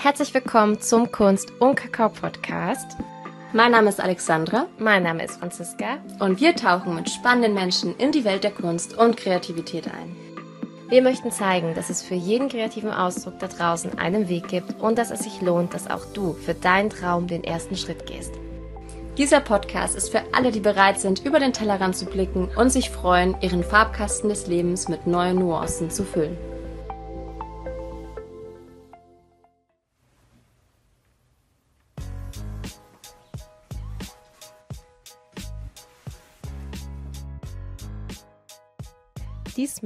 Herzlich willkommen zum Kunst- und Kakao-Podcast. Mein Name ist Alexandra. Mein Name ist Franziska. Und wir tauchen mit spannenden Menschen in die Welt der Kunst und Kreativität ein. Wir möchten zeigen, dass es für jeden kreativen Ausdruck da draußen einen Weg gibt und dass es sich lohnt, dass auch du für deinen Traum den ersten Schritt gehst. Dieser Podcast ist für alle, die bereit sind, über den Tellerrand zu blicken und sich freuen, ihren Farbkasten des Lebens mit neuen Nuancen zu füllen.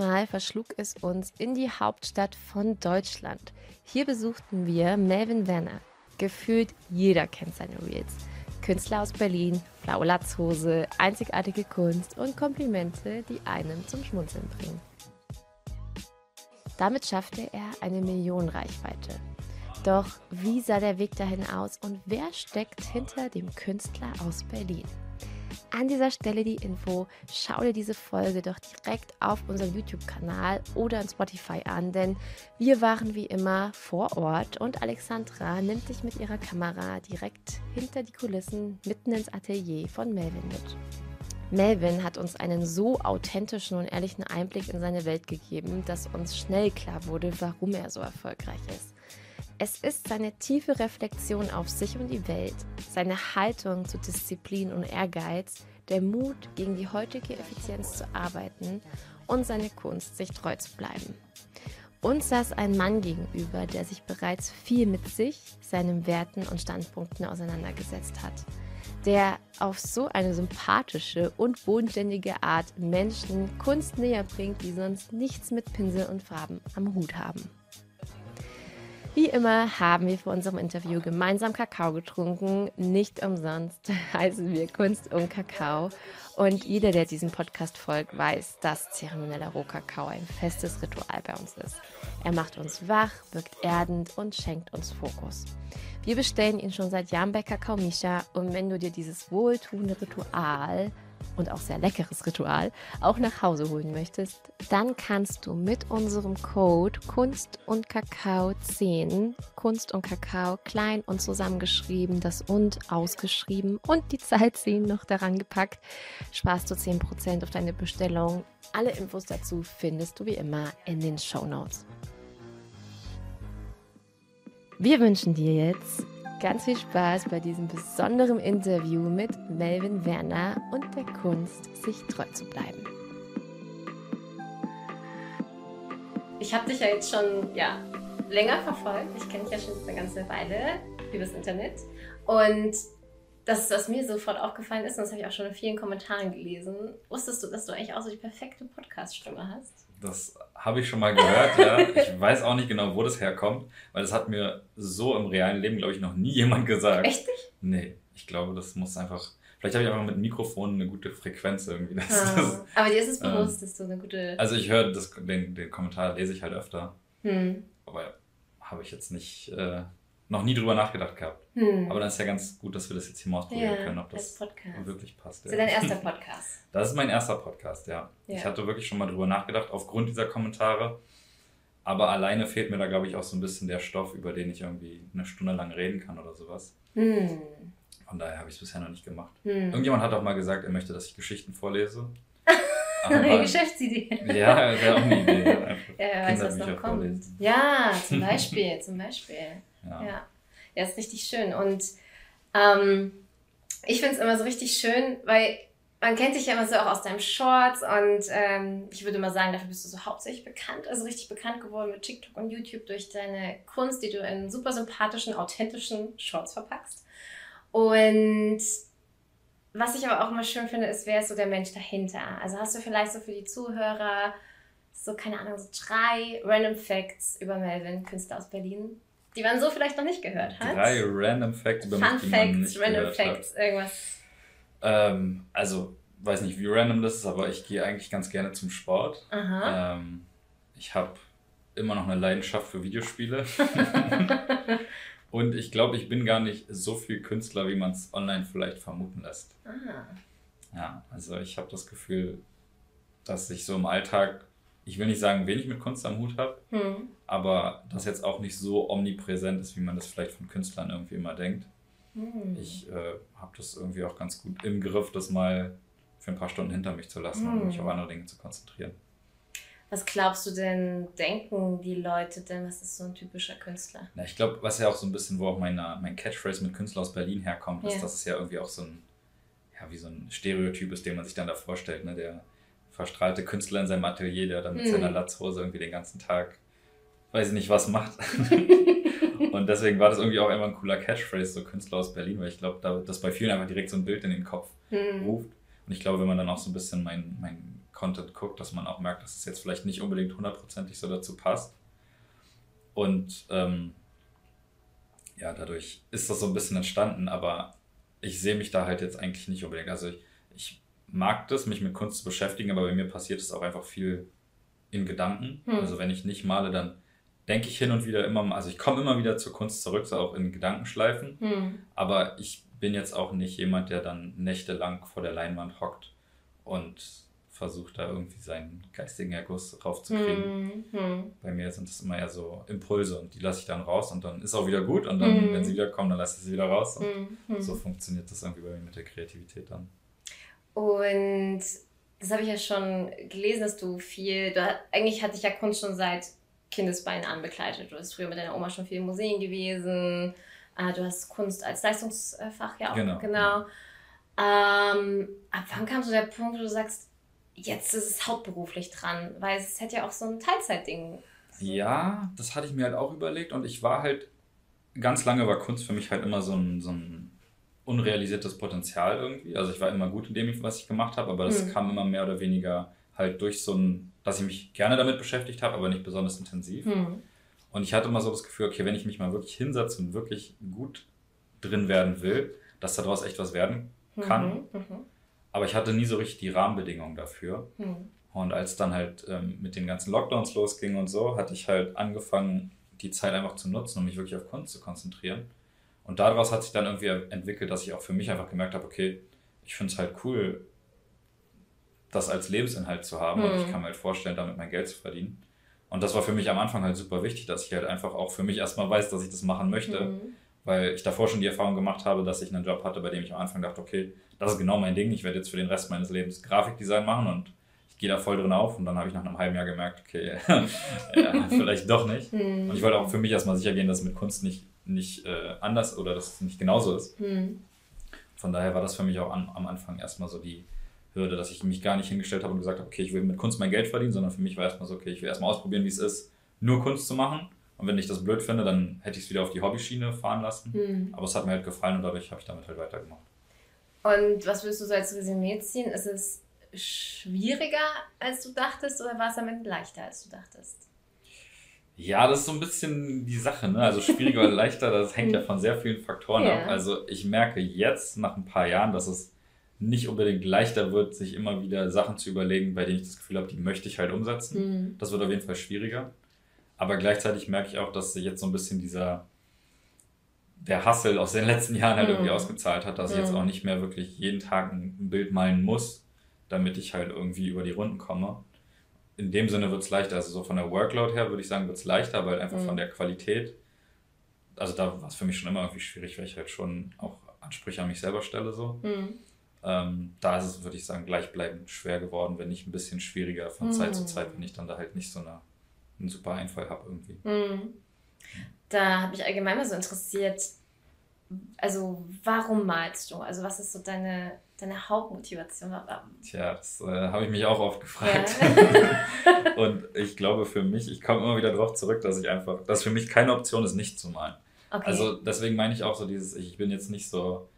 Diesmal verschlug es uns in die Hauptstadt von Deutschland. Hier besuchten wir Melvin Werner. Gefühlt jeder kennt seine Reels. Künstler aus Berlin, blaue Latzhose, einzigartige Kunst und Komplimente, die einen zum Schmunzeln bringen. Damit schaffte er eine Millionenreichweite. Doch wie sah der Weg dahin aus und wer steckt hinter dem Künstler aus Berlin? An dieser Stelle die Info, schau dir diese Folge doch direkt auf unserem YouTube-Kanal oder in Spotify an, denn wir waren wie immer vor Ort und Alexandra nimmt dich mit ihrer Kamera direkt hinter die Kulissen mitten ins Atelier von Melvin mit. Melvin hat uns einen so authentischen und ehrlichen Einblick in seine Welt gegeben, dass uns schnell klar wurde, warum er so erfolgreich ist. Es ist seine tiefe Reflexion auf sich und die Welt, seine Haltung zu Disziplin und Ehrgeiz, der Mut, gegen die heutige Effizienz zu arbeiten und seine Kunst, sich treu zu bleiben. Uns saß ein Mann gegenüber, der sich bereits viel mit sich, seinen Werten und Standpunkten auseinandergesetzt hat, der auf so eine sympathische und bodenständige Art Menschen Kunst näher bringt, die sonst nichts mit Pinsel und Farben am Hut haben. Wie immer haben wir vor unserem Interview gemeinsam Kakao getrunken. Nicht umsonst heißen wir Kunst und Kakao. Und jeder, der diesem Podcast folgt, weiß, dass zeremonieller Rohkakao ein festes Ritual bei uns ist. Er macht uns wach, wirkt erdend und schenkt uns Fokus. Wir bestellen ihn schon seit Jahren bei Kakao Misha und wenn du dir dieses wohltuende Ritual und auch sehr leckeres Ritual auch nach Hause holen möchtest, dann kannst du mit unserem Code Kunst und Kakao 10, Kunst und Kakao klein und zusammengeschrieben, das und ausgeschrieben und die Zahl 10 noch daran gepackt, sparst du 10% auf deine Bestellung. Alle Infos dazu findest du wie immer in den Show Notes. Wir wünschen dir jetzt ganz viel Spaß bei diesem besonderen Interview mit Melvin Werner und der Kunst, sich treu zu bleiben. Ich habe dich ja jetzt schon ja, länger verfolgt. Ich kenne dich ja schon eine ganze Weile übers Internet. Und das, was mir sofort aufgefallen ist, und das habe ich auch schon in vielen Kommentaren gelesen, wusstest du, dass du eigentlich auch so die perfekte Podcast-Stimme hast? Das habe ich schon mal gehört, ja. Ich weiß auch nicht genau, wo das herkommt, weil das hat mir so im realen Leben, glaube ich, noch nie jemand gesagt. Echt nicht? Nee, ich glaube, das muss einfach. Vielleicht habe ich einfach mit Mikrofon eine gute Frequenz irgendwie. Das, ah, das, aber dir ist es bewusst, ähm, dass du eine gute. Also ich höre den, den Kommentar, lese ich halt öfter. Hm. Aber habe ich jetzt nicht. Äh, noch nie drüber nachgedacht gehabt. Hm. Aber dann ist ja ganz gut, dass wir das jetzt hier mal ausprobieren ja, können, ob das wirklich passt. Das ist ja. dein erster Podcast. Das ist mein erster Podcast, ja. ja. Ich hatte wirklich schon mal drüber nachgedacht, aufgrund dieser Kommentare. Aber alleine fehlt mir da, glaube ich, auch so ein bisschen der Stoff, über den ich irgendwie eine Stunde lang reden kann oder sowas. Hm. Von daher habe ich es bisher noch nicht gemacht. Hm. Irgendjemand hat auch mal gesagt, er möchte, dass ich Geschichten vorlese. Aber, Geschäftsidee. Ja, wäre auch eine Idee. ja, wer weiß, was noch kommt. Vorlesen. Ja, zum Beispiel, zum Beispiel. Ja. ja. Ja, ist richtig schön. Und ähm, ich finde es immer so richtig schön, weil man kennt dich ja immer so auch aus deinem Shorts und ähm, ich würde mal sagen, dafür bist du so hauptsächlich bekannt, also richtig bekannt geworden mit TikTok und YouTube durch deine Kunst, die du in super sympathischen, authentischen Shorts verpackst. Und was ich aber auch immer schön finde, ist, wer ist so der Mensch dahinter? Also hast du vielleicht so für die Zuhörer so, keine Ahnung, so drei Random Facts über Melvin, Künstler aus Berlin, die man so vielleicht noch nicht gehört hat. Drei Random Facts über Fun mich, die Facts, man nicht Random Facts, hat. irgendwas. Ähm, also, weiß nicht, wie random das ist, aber ich gehe eigentlich ganz gerne zum Sport. Ähm, ich habe immer noch eine Leidenschaft für Videospiele. Und ich glaube, ich bin gar nicht so viel Künstler, wie man es online vielleicht vermuten lässt. Ah. Ja, also ich habe das Gefühl, dass ich so im Alltag ich will nicht sagen, wenig mit Kunst am Hut habe, hm. aber das jetzt auch nicht so omnipräsent ist, wie man das vielleicht von Künstlern irgendwie immer denkt. Hm. Ich äh, habe das irgendwie auch ganz gut im Griff, das mal für ein paar Stunden hinter mich zu lassen hm. und mich auf andere Dinge zu konzentrieren. Was glaubst du denn, denken die Leute denn, was ist so ein typischer Künstler? Na, ich glaube, was ja auch so ein bisschen, wo auch meine, mein Catchphrase mit Künstler aus Berlin herkommt, ja. ist, dass es ja irgendwie auch so ein, ja, wie so ein Stereotyp ist, den man sich dann da vorstellt, ne? Der verstrahlte Künstler in seinem Atelier, der dann mit mhm. seiner Latzhose irgendwie den ganzen Tag, weiß ich nicht, was macht. und deswegen war das irgendwie auch immer ein cooler Catchphrase, so Künstler aus Berlin, weil ich glaube, da, dass bei vielen einfach direkt so ein Bild in den Kopf mhm. ruft. Und ich glaube, wenn man dann auch so ein bisschen mein, mein Content guckt, dass man auch merkt, dass es jetzt vielleicht nicht unbedingt hundertprozentig so dazu passt. Und ähm, ja, dadurch ist das so ein bisschen entstanden, aber ich sehe mich da halt jetzt eigentlich nicht unbedingt. Also ich, ich mag das, mich mit Kunst zu beschäftigen, aber bei mir passiert es auch einfach viel in Gedanken. Hm. Also wenn ich nicht male, dann denke ich hin und wieder immer, also ich komme immer wieder zur Kunst zurück, so auch in Gedankenschleifen. Hm. Aber ich bin jetzt auch nicht jemand, der dann nächtelang vor der Leinwand hockt und versucht, da irgendwie seinen geistigen Erguss raufzukriegen. Hm. Bei mir sind es immer eher so Impulse und die lasse ich dann raus und dann ist auch wieder gut und dann, hm. wenn sie wiederkommen, dann lasse ich sie wieder raus. Und hm. hm. so funktioniert das irgendwie bei mir mit der Kreativität dann. Und das habe ich ja schon gelesen, dass du viel, du, eigentlich hatte ich ja Kunst schon seit Kindesbeinen an begleitet. Du bist früher mit deiner Oma schon viel in Museen gewesen. Äh, du hast Kunst als Leistungsfach ja auch. Genau. genau. Ähm, ab wann kam so der Punkt, wo du sagst, jetzt ist es hauptberuflich dran? Weil es hätte ja auch so ein Teilzeitding. Ja, das hatte ich mir halt auch überlegt und ich war halt, ganz lange war Kunst für mich halt immer so ein, so ein unrealisiertes Potenzial irgendwie. Also ich war immer gut in dem, was ich gemacht habe, aber das mhm. kam immer mehr oder weniger halt durch so ein, dass ich mich gerne damit beschäftigt habe, aber nicht besonders intensiv. Mhm. Und ich hatte immer so das Gefühl, okay, wenn ich mich mal wirklich hinsetze und wirklich gut drin werden will, dass daraus echt was werden kann. Mhm. mhm. Aber ich hatte nie so richtig die Rahmenbedingungen dafür. Mhm. Und als dann halt ähm, mit den ganzen Lockdowns losging und so, hatte ich halt angefangen, die Zeit einfach zu nutzen, um mich wirklich auf Kunst zu konzentrieren. Und daraus hat sich dann irgendwie entwickelt, dass ich auch für mich einfach gemerkt habe, okay, ich finde es halt cool, das als Lebensinhalt zu haben mhm. und ich hm. kann mir halt vorstellen, damit mein Geld zu verdienen. Und das war für mich am Anfang halt super wichtig, dass ich halt einfach auch für mich erstmal weiß, dass ich das machen möchte, mhm. weil ich davor schon die Erfahrung gemacht habe, dass ich einen Job hatte, bei dem ich am Anfang dachte, okay, das ist genau mein Ding, ich werde jetzt für den Rest meines Lebens Grafikdesign machen und ich gehe da voll drin auf und dann habe ich nach einem halben Jahr gemerkt, okay, ja, vielleicht doch nicht. Mhm. Und ich wollte auch für mich erstmal sicher gehen, dass mit Kunst nicht nicht äh, anders oder dass es nicht genauso ist. Mhm. Von daher war das für mich auch an, am Anfang erstmal so die Hürde, dass ich mich gar nicht hingestellt habe und gesagt habe, okay, ich will mit Kunst mein Geld verdienen, sondern für mich war erstmal so, okay, ich will erstmal ausprobieren, wie es ist, nur Kunst zu machen. Und wenn ich das blöd finde, dann hätte ich es wieder auf die Hobbyschiene fahren lassen. Mhm. Aber es hat mir halt gefallen und dadurch habe ich damit halt weitergemacht. Und was würdest du so als Resümee ziehen? Ist es schwieriger, als du dachtest, oder war es damit leichter, als du dachtest? Ja, das ist so ein bisschen die Sache, ne? Also schwieriger oder leichter, das hängt ja von sehr vielen Faktoren ja. ab. Also ich merke jetzt nach ein paar Jahren, dass es nicht unbedingt leichter wird, sich immer wieder Sachen zu überlegen, bei denen ich das Gefühl habe, die möchte ich halt umsetzen. Mhm. Das wird auf jeden Fall schwieriger. Aber gleichzeitig merke ich auch, dass sich jetzt so ein bisschen dieser der Hustle aus den letzten Jahren halt mhm. irgendwie ausgezahlt hat, dass mhm. ich jetzt mhm. auch nicht mehr wirklich jeden Tag ein Bild malen muss, damit ich halt irgendwie über die Runden komme in dem Sinne wird es leichter. Also so von der Workload her würde ich sagen, wird es leichter, weil einfach mhm. von der Qualität, also da war es für mich schon immer irgendwie schwierig, weil ich halt schon auch Ansprüche an mich selber stelle so. Mhm. Ähm, da ist es, würde ich sagen, gleichbleibend schwer geworden, wenn nicht ein bisschen schwieriger von mhm. Zeit zu Zeit, wenn ich dann da halt nicht so eine, einen super Einfall habe irgendwie. Mhm. Da habe ich allgemein mal so interessiert, also warum malst du? Also was ist so deine deine Hauptmotivation? Tja, das äh, habe ich mich auch oft gefragt. Ja. und ich glaube für mich, ich komme immer wieder darauf zurück, dass ich einfach, dass für mich keine Option ist, nicht zu malen. Okay. Also deswegen meine ich auch so dieses, ich bin jetzt nicht so,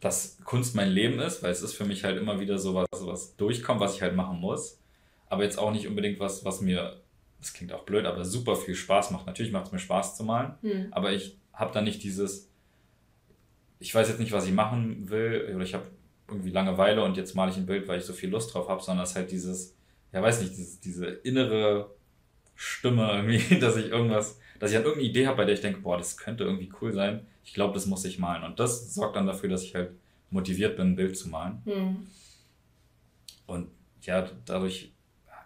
dass Kunst mein Leben ist, weil es ist für mich halt immer wieder so was, was durchkommt, was ich halt machen muss. Aber jetzt auch nicht unbedingt was, was mir, das klingt auch blöd, aber super viel Spaß macht. Natürlich macht es mir Spaß zu malen, hm. aber ich habe da nicht dieses, ich weiß jetzt nicht, was ich machen will, oder ich habe irgendwie Langeweile und jetzt male ich ein Bild, weil ich so viel Lust drauf habe, sondern es ist halt dieses, ja weiß nicht, dieses, diese innere Stimme irgendwie, dass ich irgendwas, dass ich halt irgendeine Idee habe, bei der ich denke, boah, das könnte irgendwie cool sein. Ich glaube, das muss ich malen. Und das sorgt dann dafür, dass ich halt motiviert bin, ein Bild zu malen. Mhm. Und ja, dadurch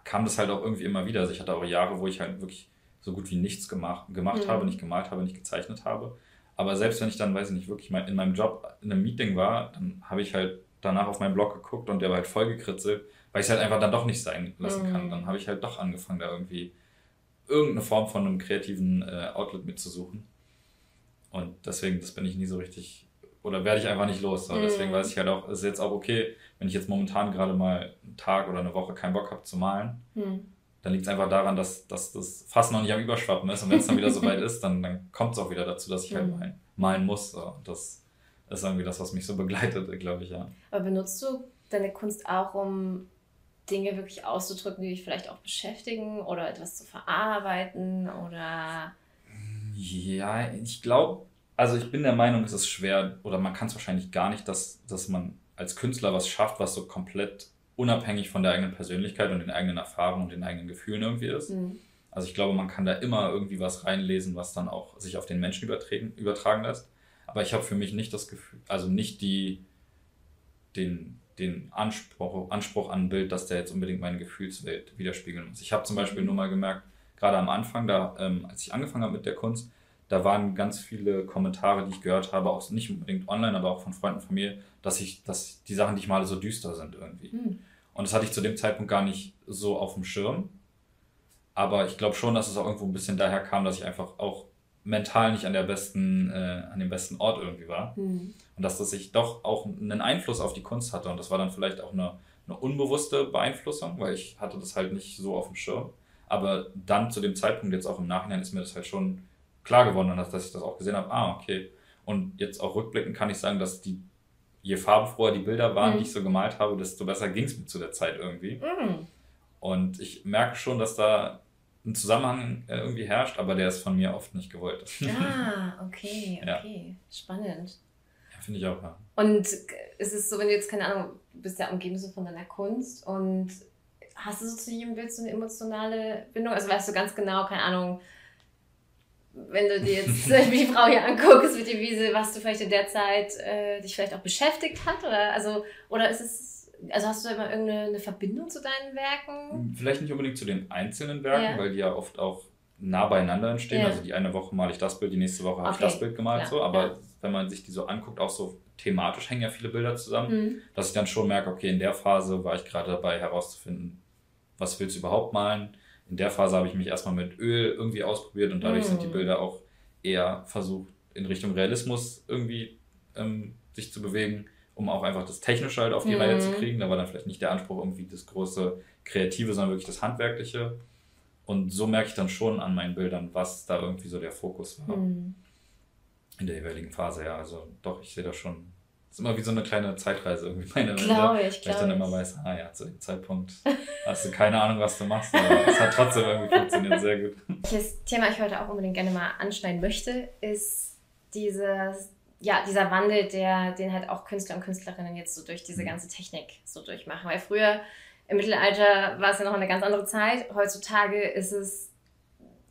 kam das halt auch irgendwie immer wieder. Also ich hatte auch Jahre, wo ich halt wirklich so gut wie nichts gemacht, gemacht mhm. habe, nicht gemalt habe, nicht gezeichnet habe. Aber selbst wenn ich dann, weiß ich nicht, wirklich mal in meinem Job in einem Meeting war, dann habe ich halt danach auf meinen Blog geguckt und der war halt voll gekritzelt, weil ich es halt einfach dann doch nicht sein lassen mhm. kann. Dann habe ich halt doch angefangen, da irgendwie irgendeine Form von einem kreativen äh, Outlet mitzusuchen. Und deswegen, das bin ich nie so richtig, oder werde ich einfach nicht los. Mhm. Deswegen weiß ich halt auch, es ist jetzt auch okay, wenn ich jetzt momentan gerade mal einen Tag oder eine Woche keinen Bock habe zu malen, mhm. Dann liegt es einfach daran, dass, dass das fast noch nicht am Überschwappen ist. Und wenn es dann wieder so weit ist, dann, dann kommt es auch wieder dazu, dass ich halt malen, malen muss. So. Das ist irgendwie das, was mich so begleitet, glaube ich, ja. Aber benutzt du deine Kunst auch, um Dinge wirklich auszudrücken, die dich vielleicht auch beschäftigen oder etwas zu verarbeiten oder. Ja, ich glaube, also ich bin der Meinung, es ist schwer oder man kann es wahrscheinlich gar nicht, dass, dass man als Künstler was schafft, was so komplett unabhängig von der eigenen Persönlichkeit und den eigenen Erfahrungen und den eigenen Gefühlen irgendwie ist. Mhm. Also ich glaube, man kann da immer irgendwie was reinlesen, was dann auch sich auf den Menschen übertragen, übertragen lässt. Aber ich habe für mich nicht das Gefühl, also nicht die, den, den Anspruch, Anspruch an ein Bild, dass der jetzt unbedingt meine Gefühlswelt widerspiegeln muss. Ich habe zum Beispiel nur mal gemerkt, gerade am Anfang, da, ähm, als ich angefangen habe mit der Kunst, da waren ganz viele Kommentare, die ich gehört habe, auch nicht unbedingt online, aber auch von Freunden von mir, dass ich, dass die Sachen, die ich male, so düster sind irgendwie. Mhm. Und das hatte ich zu dem Zeitpunkt gar nicht so auf dem Schirm. Aber ich glaube schon, dass es auch irgendwo ein bisschen daher kam, dass ich einfach auch mental nicht an der besten, äh, an dem besten Ort irgendwie war. Mhm. Und dass das sich doch auch einen Einfluss auf die Kunst hatte. Und das war dann vielleicht auch eine, eine unbewusste Beeinflussung, weil ich hatte das halt nicht so auf dem Schirm. Aber dann zu dem Zeitpunkt, jetzt auch im Nachhinein, ist mir das halt schon klar geworden, dass, dass ich das auch gesehen habe. Ah, okay. Und jetzt auch rückblickend kann ich sagen, dass die, je farbenfroher die Bilder waren, mhm. die ich so gemalt habe, desto besser ging es mir zu der Zeit irgendwie. Mhm. Und ich merke schon, dass da ein Zusammenhang äh, irgendwie herrscht, aber der ist von mir oft nicht gewollt. Ah, okay, okay. Ja. Spannend. Ja, finde ich auch, ja. Und ist es so, wenn du jetzt, keine Ahnung, du bist ja umgeben so von deiner Kunst und hast du so zu jedem Bild so eine emotionale Bindung? Also weißt du ganz genau, keine Ahnung, wenn du dir jetzt die Frau hier anguckst mit der Wiese, was du vielleicht in der Zeit äh, dich vielleicht auch beschäftigt hat? Oder, also, oder ist es, also hast du da immer irgendeine Verbindung zu deinen Werken? Vielleicht nicht unbedingt zu den einzelnen Werken, ja. weil die ja oft auch nah beieinander entstehen. Ja. Also die eine Woche male ich das Bild, die nächste Woche habe okay. ich das Bild gemalt. Klar. so. Aber ja. wenn man sich die so anguckt, auch so thematisch hängen ja viele Bilder zusammen, mhm. dass ich dann schon merke, okay, in der Phase war ich gerade dabei herauszufinden, was willst du überhaupt malen in der Phase habe ich mich erstmal mit Öl irgendwie ausprobiert und dadurch mm. sind die mm. Bilder auch eher versucht, in Richtung Realismus irgendwie ähm, sich zu bewegen, um auch einfach das Technische halt auf die mm. Reihe zu kriegen. Da war dann vielleicht nicht der Anspruch irgendwie das große Kreative, sondern wirklich das Handwerkliche. Und so merke ich dann schon an meinen Bildern, was da irgendwie so der Fokus war. Mm. In der jeweiligen Phase, ja. Also doch, ich sehe da schon das ist immer wie so eine kleine Zeitreise irgendwie meine Glaube ich, Weil ich dann immer weiß, ah ja, zu dem Zeitpunkt hast du keine Ahnung, was du machst, aber es hat trotzdem irgendwie funktioniert sehr gut. Welches Thema ich heute auch unbedingt gerne mal anschneiden möchte, ist dieses, ja, dieser Wandel, der, den halt auch Künstler und Künstlerinnen jetzt so durch diese mhm. ganze Technik so durchmachen. Weil früher im Mittelalter war es ja noch eine ganz andere Zeit. Heutzutage ist es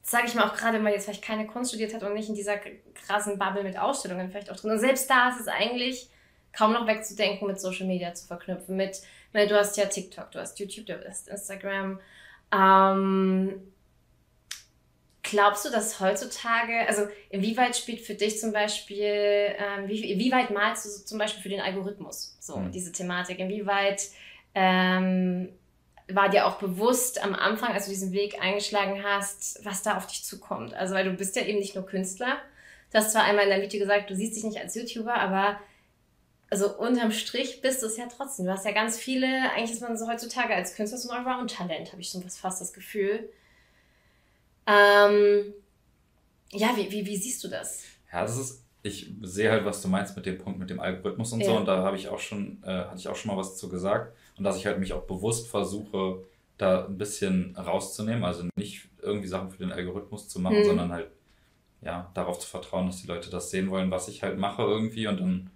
sage ich mal auch gerade, wenn man jetzt vielleicht keine Kunst studiert hat und nicht in dieser krassen Bubble mit Ausstellungen vielleicht auch drin. Und selbst da ist es eigentlich kaum noch wegzudenken, mit Social Media zu verknüpfen. Mit, du hast ja TikTok, du hast YouTube, du hast Instagram. Ähm, glaubst du, dass heutzutage, also inwieweit spielt für dich zum Beispiel, ähm, wie, inwieweit malst du zum Beispiel für den Algorithmus so mhm. diese Thematik? Inwieweit ähm, war dir auch bewusst am Anfang, als du diesen Weg eingeschlagen hast, was da auf dich zukommt? Also, weil du bist ja eben nicht nur Künstler. Du hast zwar einmal in der Video gesagt, du siehst dich nicht als YouTuber, aber also unterm Strich bist du es ja trotzdem. Du hast ja ganz viele, eigentlich ist man so heutzutage als Künstler so ein Allround-Talent, habe ich so fast das Gefühl. Ähm, ja, wie, wie, wie siehst du das? Ja, das ist, ich sehe halt, was du meinst mit dem Punkt mit dem Algorithmus und ja. so. Und da habe ich auch schon, äh, hatte ich auch schon mal was zu gesagt. Und dass ich halt mich auch bewusst versuche, da ein bisschen rauszunehmen. Also nicht irgendwie Sachen für den Algorithmus zu machen, mhm. sondern halt ja, darauf zu vertrauen, dass die Leute das sehen wollen, was ich halt mache irgendwie und dann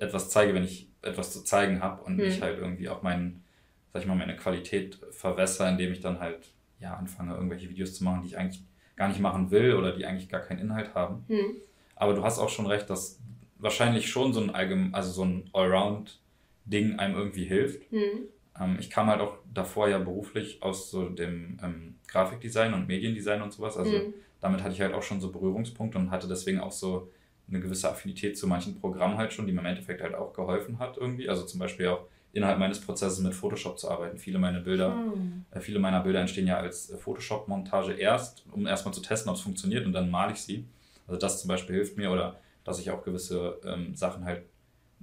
etwas zeige, wenn ich etwas zu zeigen habe und mhm. ich halt irgendwie auch meinen, sag ich mal, meine Qualität verwässere, indem ich dann halt ja anfange, irgendwelche Videos zu machen, die ich eigentlich gar nicht machen will oder die eigentlich gar keinen Inhalt haben. Mhm. Aber du hast auch schon recht, dass wahrscheinlich schon so ein allgemein, also so ein Allround-Ding einem irgendwie hilft. Mhm. ähm, ich kam halt auch davor ja beruflich aus so dem ähm, Grafikdesign und Mediendesign und sowas. Also mhm. damit hatte ich halt auch schon so Berührungspunkte und hatte deswegen auch so eine gewisse Affinität zu manchen Programmen halt schon, die mir im Endeffekt halt auch geholfen hat irgendwie. Also zum Beispiel auch innerhalb meines Prozesses mit Photoshop zu arbeiten. Viele meiner Bilder, hm. äh, viele meiner Bilder entstehen ja als äh, Photoshop-Montage erst, um erstmal zu testen, ob es funktioniert und dann male ich sie. Also das zum Beispiel hilft mir oder dass ich auch gewisse ähm, Sachen halt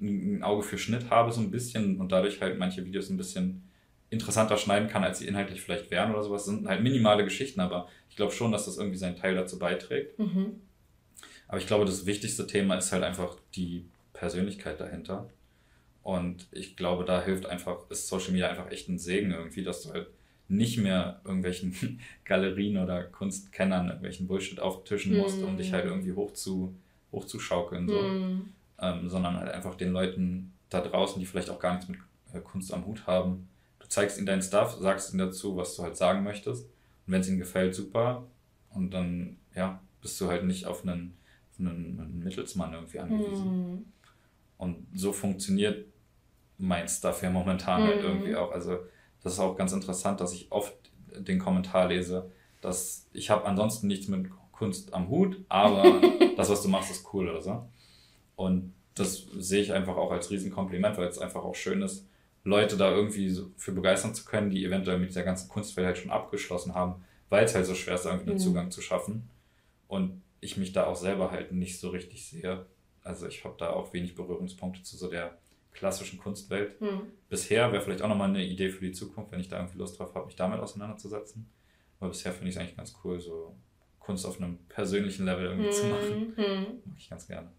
ein Auge für Schnitt habe so ein bisschen und dadurch halt manche Videos ein bisschen interessanter schneiden kann, als sie inhaltlich vielleicht wären oder sowas. Das sind halt minimale Geschichten, aber ich glaube schon, dass das irgendwie seinen Teil dazu beiträgt. Mhm. Aber ich glaube, das wichtigste Thema ist halt einfach die Persönlichkeit dahinter. Und ich glaube, da hilft einfach, ist Social Media einfach echt ein Segen irgendwie, dass du halt nicht mehr irgendwelchen Galerien oder Kunstkennern irgendwelchen Bullshit auftischen musst, mm. um dich halt irgendwie hoch zu, hochzuschaukeln, so. Mm. Ähm, sondern halt einfach den Leuten da draußen, die vielleicht auch gar nichts mit äh, Kunst am Hut haben, du zeigst ihnen deinen Stuff, sagst ihnen dazu, was du halt sagen möchtest. Und wenn es ihnen gefällt, super. Und dann, ja, bist du halt nicht auf einen, einen, einen Mittelsmann irgendwie angewiesen. Mm. Und so funktioniert mein Stuff ja momentan halt mhm. halt irgendwie auch. Also das ist auch ganz interessant, dass ich oft den Kommentar lese, dass ich habe ansonsten nichts mit Kunst am Hut, aber das, was du machst, ist cool oder so. Und das sehe ich einfach auch als Riesenkompliment, weil es einfach auch schön ist, Leute da irgendwie so für begeistern zu können, die eventuell mit dieser ganzen Kunstwelt halt schon abgeschlossen haben, weil es halt so schwer ist, irgendwie einen mhm. Zugang zu schaffen. Und ich mich da auch selber halt nicht so richtig sehe. Also ich habe da auch wenig Berührungspunkte zu so der klassischen Kunstwelt. Hm. Bisher wäre vielleicht auch nochmal eine Idee für die Zukunft, wenn ich da irgendwie Lust drauf habe, mich damit auseinanderzusetzen. Aber bisher finde ich es eigentlich ganz cool, so Kunst auf einem persönlichen Level irgendwie hm. zu machen. Hm. Mag ich ganz gerne.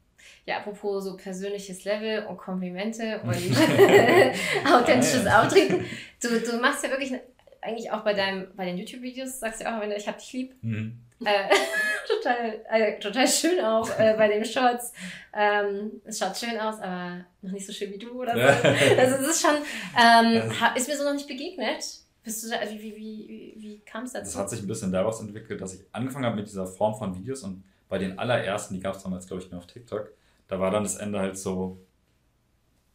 Ja, apropos so persönliches Level und Komplimente und authentisches Auftreten. Du, du machst ja wirklich eigentlich auch bei deinem, bei den YouTube-Videos, sagst du auch, wenn ich hab dich lieb. Mhm. Äh, total, äh, total schön auch äh, bei den Shots. Ähm, es schaut schön aus, aber noch nicht so schön wie du oder so. also es ist schon, ähm, ist mir so noch nicht begegnet. Bist du da, also wie, wie, wie, wie kam es dazu? Das hat sich ein bisschen daraus entwickelt, dass ich angefangen habe mit dieser Form von Videos und bei den allerersten, die gab es damals, glaube ich, nur auf TikTok, da war dann das Ende halt so,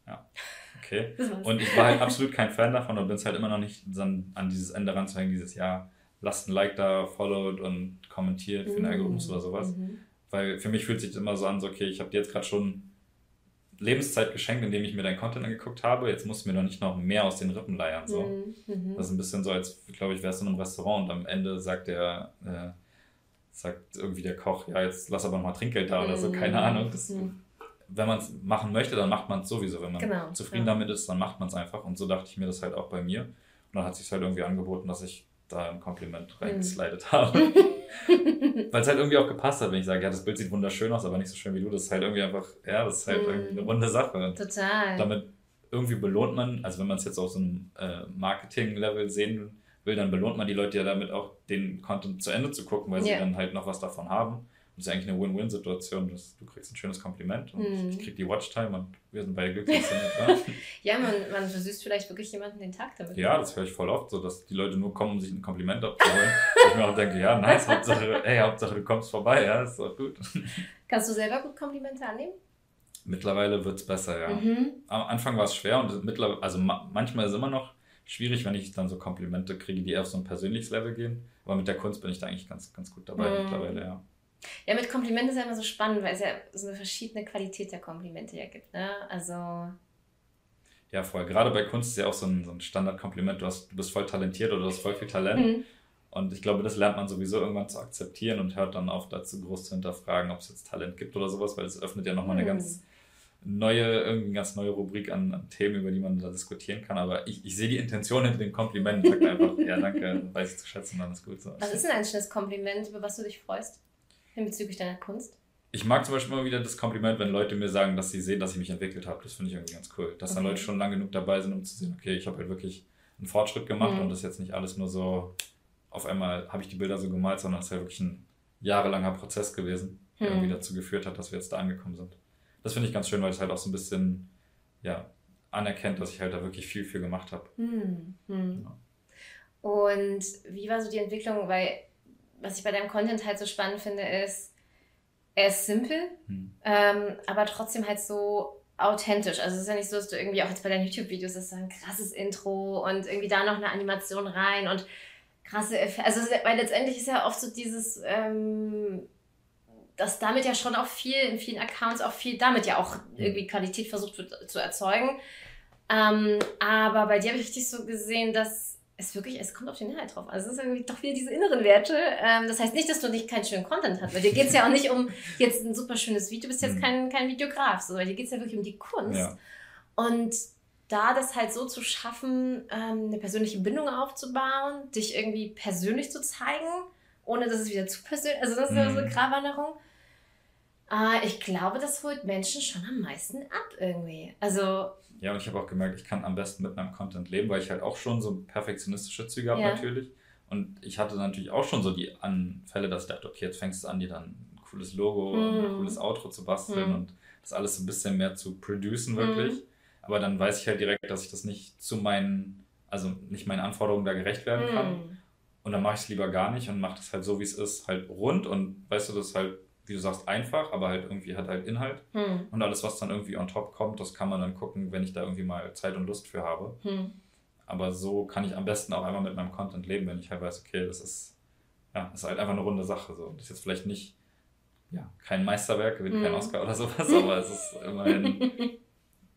ja, okay. Und ich war halt absolut kein Fan davon und bin es halt immer noch nicht an dieses Ende ranzuhängen, dieses Jahr lasst ein Like da, followed und kommentiert für den mhm. Algorithmus oder sowas. Mhm. Weil für mich fühlt sich das immer so an, so, okay, ich habe dir jetzt gerade schon Lebenszeit geschenkt, indem ich mir deinen Content angeguckt habe. Jetzt musst du mir doch nicht noch mehr aus den Rippen leiern. So. Mhm. mhm. Das ist ein bisschen so, als glaube ich, wärst du in einem Restaurant und am Ende sagt der, äh, sagt irgendwie der Koch, ja, jetzt lass aber noch mal Trinkgeld da oder so, keine mhm. Ahnung. Das, mhm. wenn man es machen möchte, dann macht man es sowieso. Wenn man genau, zufrieden ja. damit ist, dann macht man es einfach. Und so dachte ich mir das halt auch bei mir. Und dann hat sich halt irgendwie angeboten, dass ich da ein Kompliment hm. reingeslidet habe. Weil es halt irgendwie auch gepasst hat, wenn ich sage, ja, das Bild sieht wunderschön aus, aber nicht so schön wie du. Das ist halt irgendwie einfach, ja, das ist halt mhm. irgendwie eine runde Sache. Total. Damit irgendwie belohnt man, also wenn man es jetzt auf so einem äh, Marketing-Level sehen will, dann belohnt man die Leute ja damit auch, den Content zu Ende zu gucken, weil yeah. sie dann halt noch was davon haben. Das ist eigentlich eine Win-Win-Situation. Du kriegst ein schönes Kompliment und mm. ich krieg die Watchtime und wir sind beide glücklich. ja, man, man versüßt vielleicht wirklich jemanden den Tag damit. Ja, das höre ich voll oft, so dass die Leute nur kommen, um sich ein Kompliment abzuholen. ich mir auch denke, ja, nice, Hauptsache, ey, Hauptsache du kommst vorbei, ja, ist doch gut. Kannst du selber gut Komplimente annehmen? Mittlerweile wird es besser, ja. Mhm. Am Anfang war es schwer und mittlerweile, also manchmal ist es immer noch schwierig, wenn ich dann so Komplimente kriege, die eher auf so ein persönliches Level gehen. Aber mit der Kunst bin ich da eigentlich ganz, ganz gut dabei mhm. mittlerweile, ja. Ja, mit Komplimenten ist ja immer so spannend, weil es ja so eine verschiedene Qualität der Komplimente ja gibt. Ne? Also. Ja, voll. Gerade bei Kunst ist ja auch so ein, so ein Standardkompliment. Du, hast, du bist voll talentiert oder du hast voll viel Talent. Mhm. Und ich glaube, das lernt man sowieso irgendwann zu akzeptieren und hört dann auf, dazu groß zu hinterfragen, ob es jetzt Talent gibt oder sowas, weil es öffnet ja nochmal mhm. eine ganz neue, irgendwie ganz neue Rubrik an, an, Themen, über die man da diskutieren kann. Aber ich, ich sehe die Intention hinter dem Kompliment sage einfach, ja, danke, weiß ich zu schätzen, dann ist gut so. Was ist denn ein schönes Kompliment, über was du dich freust? Bezüglich deiner Kunst? Ich mag zum Beispiel immer wieder das Kompliment, wenn Leute mir sagen, dass sie sehen, dass ich mich entwickelt habe. Das finde ich irgendwie ganz cool. Dass okay. dann Leute schon lange genug dabei sind, um zu sehen, okay, ich habe halt wirklich einen Fortschritt gemacht mhm. und das ist jetzt nicht alles nur so, auf einmal habe ich die Bilder so gemalt, sondern es ist ja wirklich ein jahrelanger Prozess gewesen, der mhm. irgendwie dazu geführt hat, dass wir jetzt da angekommen sind. Das finde ich ganz schön, weil es halt auch so ein bisschen, ja, anerkennt, dass ich halt da wirklich viel für gemacht habe. Mhm. Ja. Und wie war so die Entwicklung? Weil was ich bei deinem Content halt so spannend finde, ist, er ist simpel, hm. ähm, aber trotzdem halt so authentisch. Also es ist ja nicht so, dass du irgendwie auch jetzt bei deinen YouTube-Videos ist ein krasses Intro und irgendwie da noch eine Animation rein und krasse Effekte. Also weil letztendlich ist ja oft so dieses, ähm, dass damit ja schon auch viel, in vielen Accounts auch viel, damit ja auch irgendwie Qualität versucht wird zu erzeugen. Ähm, aber bei dir habe ich richtig so gesehen, dass es wirklich, es kommt auf den Inhalt drauf. Also es ist irgendwie doch wieder diese inneren Werte. Ähm, das heißt nicht, dass du nicht keinen schönen Content hast, weil dir geht es ja auch nicht um jetzt ein super schönes Video, du bist jetzt mhm. kein, kein Videograf, so, weil dir geht es ja wirklich um die Kunst. Ja. Und da das halt so zu schaffen, ähm, eine persönliche Bindung aufzubauen, dich irgendwie persönlich zu zeigen, ohne dass es wieder zu persönlich, also das ist ja so eine mhm. Gratwanderung. Äh, ich glaube, das holt Menschen schon am meisten ab irgendwie. Also ja, und ich habe auch gemerkt, ich kann am besten mit meinem Content leben, weil ich halt auch schon so perfektionistische Züge habe ja. natürlich. Und ich hatte natürlich auch schon so die Anfälle, dass ich dachte, okay, jetzt fängst du an, dir dann ein cooles Logo mm. und ein mhm. cooles Outro zu basteln mm. und das alles so ein bisschen mehr zu producen wirklich. Mm. Aber dann weiß ich halt direkt, dass ich das nicht zu meinen, also nicht meinen Anforderungen da gerecht werden kann. Mhm. Und dann mache ich es lieber gar nicht und mache das halt so, wie es ist, halt rund und weißt du, das halt wie du sagst, einfach, aber halt irgendwie hat halt Inhalt. Hm. Und alles, was dann irgendwie on top kommt, das kann man dann gucken, wenn ich da irgendwie mal Zeit und Lust für habe. Hm. Aber so kann ich am besten auch einmal mit meinem Content leben, wenn ich halt weiß, okay, das ist, ja, das ist halt einfach eine runde Sache. So. Das ist jetzt vielleicht nicht, ja, kein Meisterwerk, gewinnt hm. kein Oscar oder sowas, aber es ist immerhin,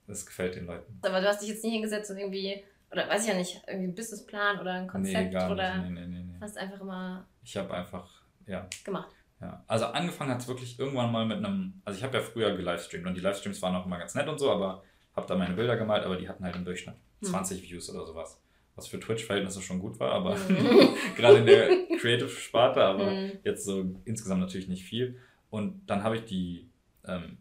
es gefällt den Leuten. Aber du hast dich jetzt nie hingesetzt und irgendwie, oder weiß ich ja nicht, irgendwie einen Businessplan oder ein Konzept nee, gar nicht. oder nee, nee, nee, nee. hast einfach immer. Ich habe einfach, ja. Gemacht. Ja, also angefangen hat es wirklich irgendwann mal mit einem, also ich habe ja früher gelivestreamt und die Livestreams waren auch immer ganz nett und so, aber habe da meine Bilder gemalt, aber die hatten halt im Durchschnitt 20 hm. Views oder sowas. Was für Twitch-Verhältnisse schon gut war, aber mhm. gerade in der Creative-Sparte, aber mhm. jetzt so insgesamt natürlich nicht viel. Und dann habe ich die, ähm,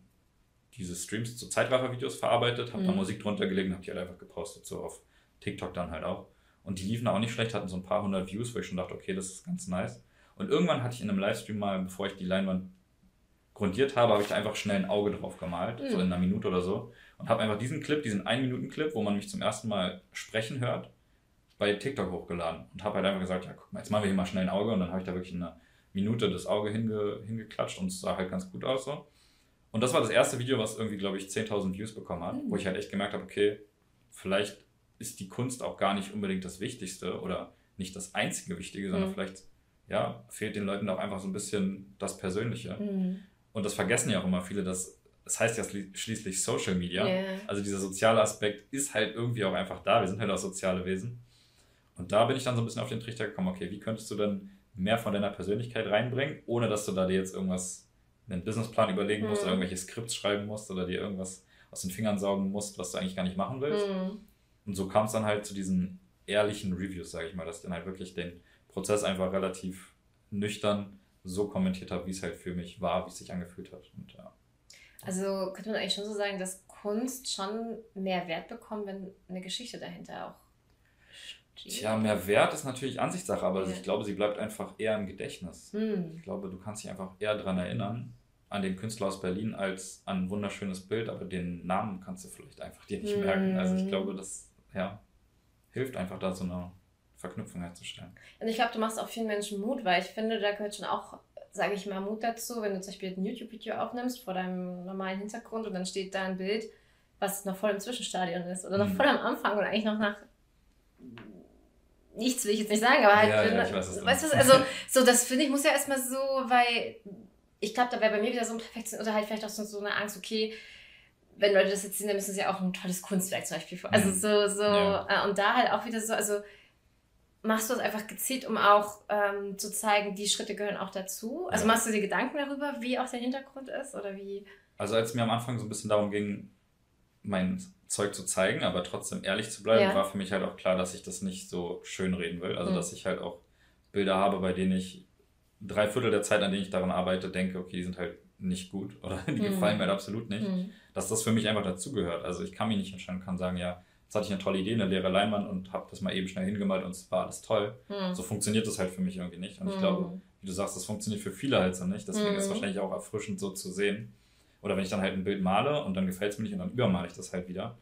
diese Streams zu Zeitraffer-Videos verarbeitet, habe mhm. da Musik drunter gelegt und habe die halt einfach gepostet, so auf TikTok dann halt auch. Und die liefen auch nicht schlecht, hatten so ein paar hundert Views, wo ich schon dachte, okay, das ist ganz nice. Und irgendwann hatte ich in einem Livestream mal, bevor ich die Leinwand grundiert habe, habe ich da einfach schnell ein Auge drauf gemalt, mhm. so in einer Minute oder so. Und habe einfach diesen Clip, diesen 1-Minuten-Clip, wo man mich zum ersten Mal sprechen hört, bei TikTok hochgeladen. Und habe halt einfach gesagt, ja, guck mal, jetzt machen wir hier mal schnell ein Auge. Und dann habe ich da wirklich in einer Minute das Auge hinge, hingeklatscht und es sah halt ganz gut aus so. Und das war das erste Video, was irgendwie, glaube ich, 10.000 Views bekommen hat, mhm. wo ich halt echt gemerkt habe, okay, vielleicht ist die Kunst auch gar nicht unbedingt das Wichtigste oder nicht das einzige Wichtige, sondern mhm. vielleicht ja, fehlt den Leuten auch einfach so ein bisschen das Persönliche. Mhm. Und das vergessen ja auch immer viele, dass das heißt ja schließlich Social Media. Yeah. Also dieser soziale Aspekt ist halt irgendwie auch einfach da. Wir sind halt auch soziale Wesen. Und da bin ich dann so ein bisschen auf den Trichter gekommen, okay, wie könntest du dann mehr von deiner Persönlichkeit reinbringen, ohne dass du da dir jetzt irgendwas, einen Businessplan überlegen musst mhm. oder irgendwelche Skripts schreiben musst oder dir irgendwas aus den Fingern saugen musst, was du eigentlich gar nicht machen willst. Mhm. Und so kam es dann halt zu diesen ehrlichen Reviews, sage ich mal, dass ich dann halt wirklich den Prozess einfach relativ nüchtern so kommentiert habe, wie es halt für mich war, wie es sich angefühlt hat. Und, ja. Also könnte man eigentlich schon so sagen, dass Kunst schon mehr Wert bekommt, wenn eine Geschichte dahinter auch steht. Tja, mehr Wert ist natürlich Ansichtssache, aber ja. ich glaube, sie bleibt einfach eher im Gedächtnis. Hm. Ich glaube, du kannst dich einfach eher daran erinnern, an den Künstler aus Berlin, als an ein wunderschönes Bild, aber den Namen kannst du vielleicht einfach dir nicht hm. merken. Also ich glaube, das ja, hilft einfach da so eine Verknüpfung herzustellen. Und ich glaube, du machst auch vielen Menschen Mut, weil ich finde, da gehört schon auch, sage ich mal, Mut dazu, wenn du zum Beispiel ein YouTube-Video aufnimmst vor deinem normalen Hintergrund und dann steht da ein Bild, was noch voll im Zwischenstadion ist oder noch mhm. voll am Anfang und eigentlich noch nach nichts will ich jetzt nicht sagen, aber halt, ja, ja, ich weiß, weißt du, also so das finde ich muss ja erstmal so, weil ich glaube, da wäre bei mir wieder so ein Perfektion oder halt vielleicht auch so, so eine Angst, okay, wenn Leute das jetzt sehen, dann müssen sie ja auch ein tolles Kunstwerk zum Beispiel. Also mhm. so, so, ja. Äh, und da halt auch wieder so, also machst du es einfach gezielt, um auch ähm, zu zeigen, die Schritte gehören auch dazu? Also ja. machst du dir Gedanken darüber, wie auch der Hintergrund ist oder wie? Also als mir am Anfang so ein bisschen darum ging, mein Zeug zu zeigen, aber trotzdem ehrlich zu bleiben, ja. war für mich halt auch klar, dass ich das nicht so schön reden will. Also mhm. dass ich halt auch Bilder habe, bei denen ich drei Viertel der Zeit, an denen ich daran arbeite, denke, okay, die sind halt nicht gut oder die mhm. gefallen mir halt absolut nicht. Mhm. Dass das für mich einfach dazugehört. Also ich kann mich nicht entscheiden, kann sagen, ja, jetzt hatte ich eine tolle Idee, eine leere Leinwand und habe das mal eben schnell hingemalt und es war alles toll. Mhm. So funktioniert das halt für mich irgendwie nicht. Und ich hm. glaube, wie du sagst, das funktioniert für viele halt so nicht. Deswegen ist es hm. wahrscheinlich auch erfrischend so zu sehen. Oder wenn ich dann halt ein Bild male und dann gefällt es mir nicht und dann übermale ich das halt wieder.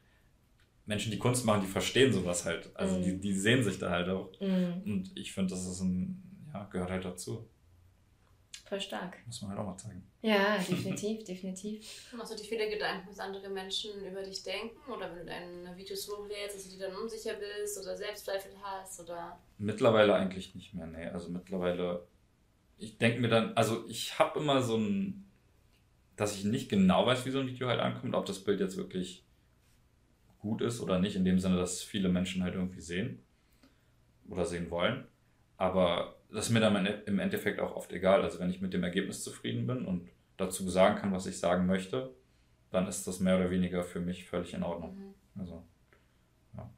Menschen, die Kunst machen, die verstehen sowas halt. Also die, hm. die sehen sich da halt auch. Und ich finde, das ist ein, ja, gehört halt dazu. Voll stark. Muss man halt auch mal zeigen. Ja, definitiv, definitiv. Machst du dir viele Gedanken, was andere Menschen über dich denken? Oder wenn du deine Videos hochlädst, dass du dir dann unsicher bist oder Selbstzweifel hast? Oder? Mittlerweile eigentlich nicht mehr, nee. Also mittlerweile, ich denke mir dann, also ich habe immer so ein, dass ich nicht genau weiß, wie so ein Video halt ankommt, ob das Bild jetzt wirklich gut ist oder nicht, in dem Sinne, dass viele Menschen halt irgendwie sehen oder sehen wollen. Aber das ist mir dann im Endeffekt auch oft egal. Also wenn ich mit dem Ergebnis zufrieden bin und dazu sagen kann, was ich sagen möchte, dann ist das mehr oder weniger für mich völlig in Ordnung. Mhm. Also, ja.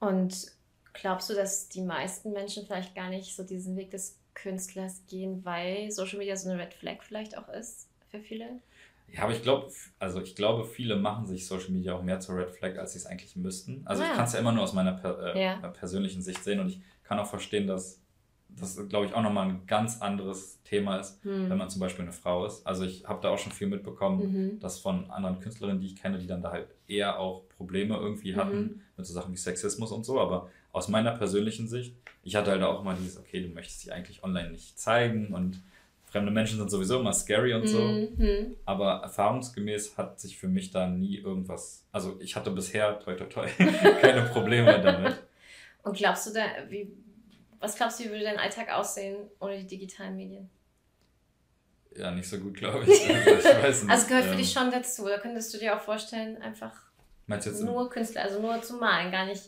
Und glaubst du, dass die meisten Menschen vielleicht gar nicht so diesen Weg des Künstlers gehen, weil Social Media so eine Red Flag vielleicht auch ist für viele? Ja, aber ich glaube, also ich glaube, viele machen sich Social Media auch mehr zur Red Flag, als sie es eigentlich müssten. Also ah, ich kann es ja immer nur aus meiner per, äh, ja. persönlichen Sicht sehen und ich kann auch verstehen, dass das, glaube ich, auch nochmal ein ganz anderes Thema ist, hm. wenn man zum Beispiel eine Frau ist. Also ich habe da auch schon viel mitbekommen, mhm. dass von anderen Künstlerinnen, die ich kenne, die dann da halt eher auch Probleme irgendwie hatten mhm. mit so Sachen wie Sexismus und so. Aber aus meiner persönlichen Sicht, ich hatte halt auch immer dieses, okay, du möchtest sie eigentlich online nicht zeigen und fremde Menschen sind sowieso immer scary und so. Mhm. Aber erfahrungsgemäß hat sich für mich da nie irgendwas, also ich hatte bisher, toi toi toi, keine Probleme damit. Und glaubst du da, wie, was glaubst du, wie würde dein Alltag aussehen ohne die digitalen Medien? Ja, nicht so gut, glaube ich. Also, ich also gehört für ähm, dich schon dazu. Da könntest du dir auch vorstellen, einfach nur Künstler, also nur zu malen, gar nicht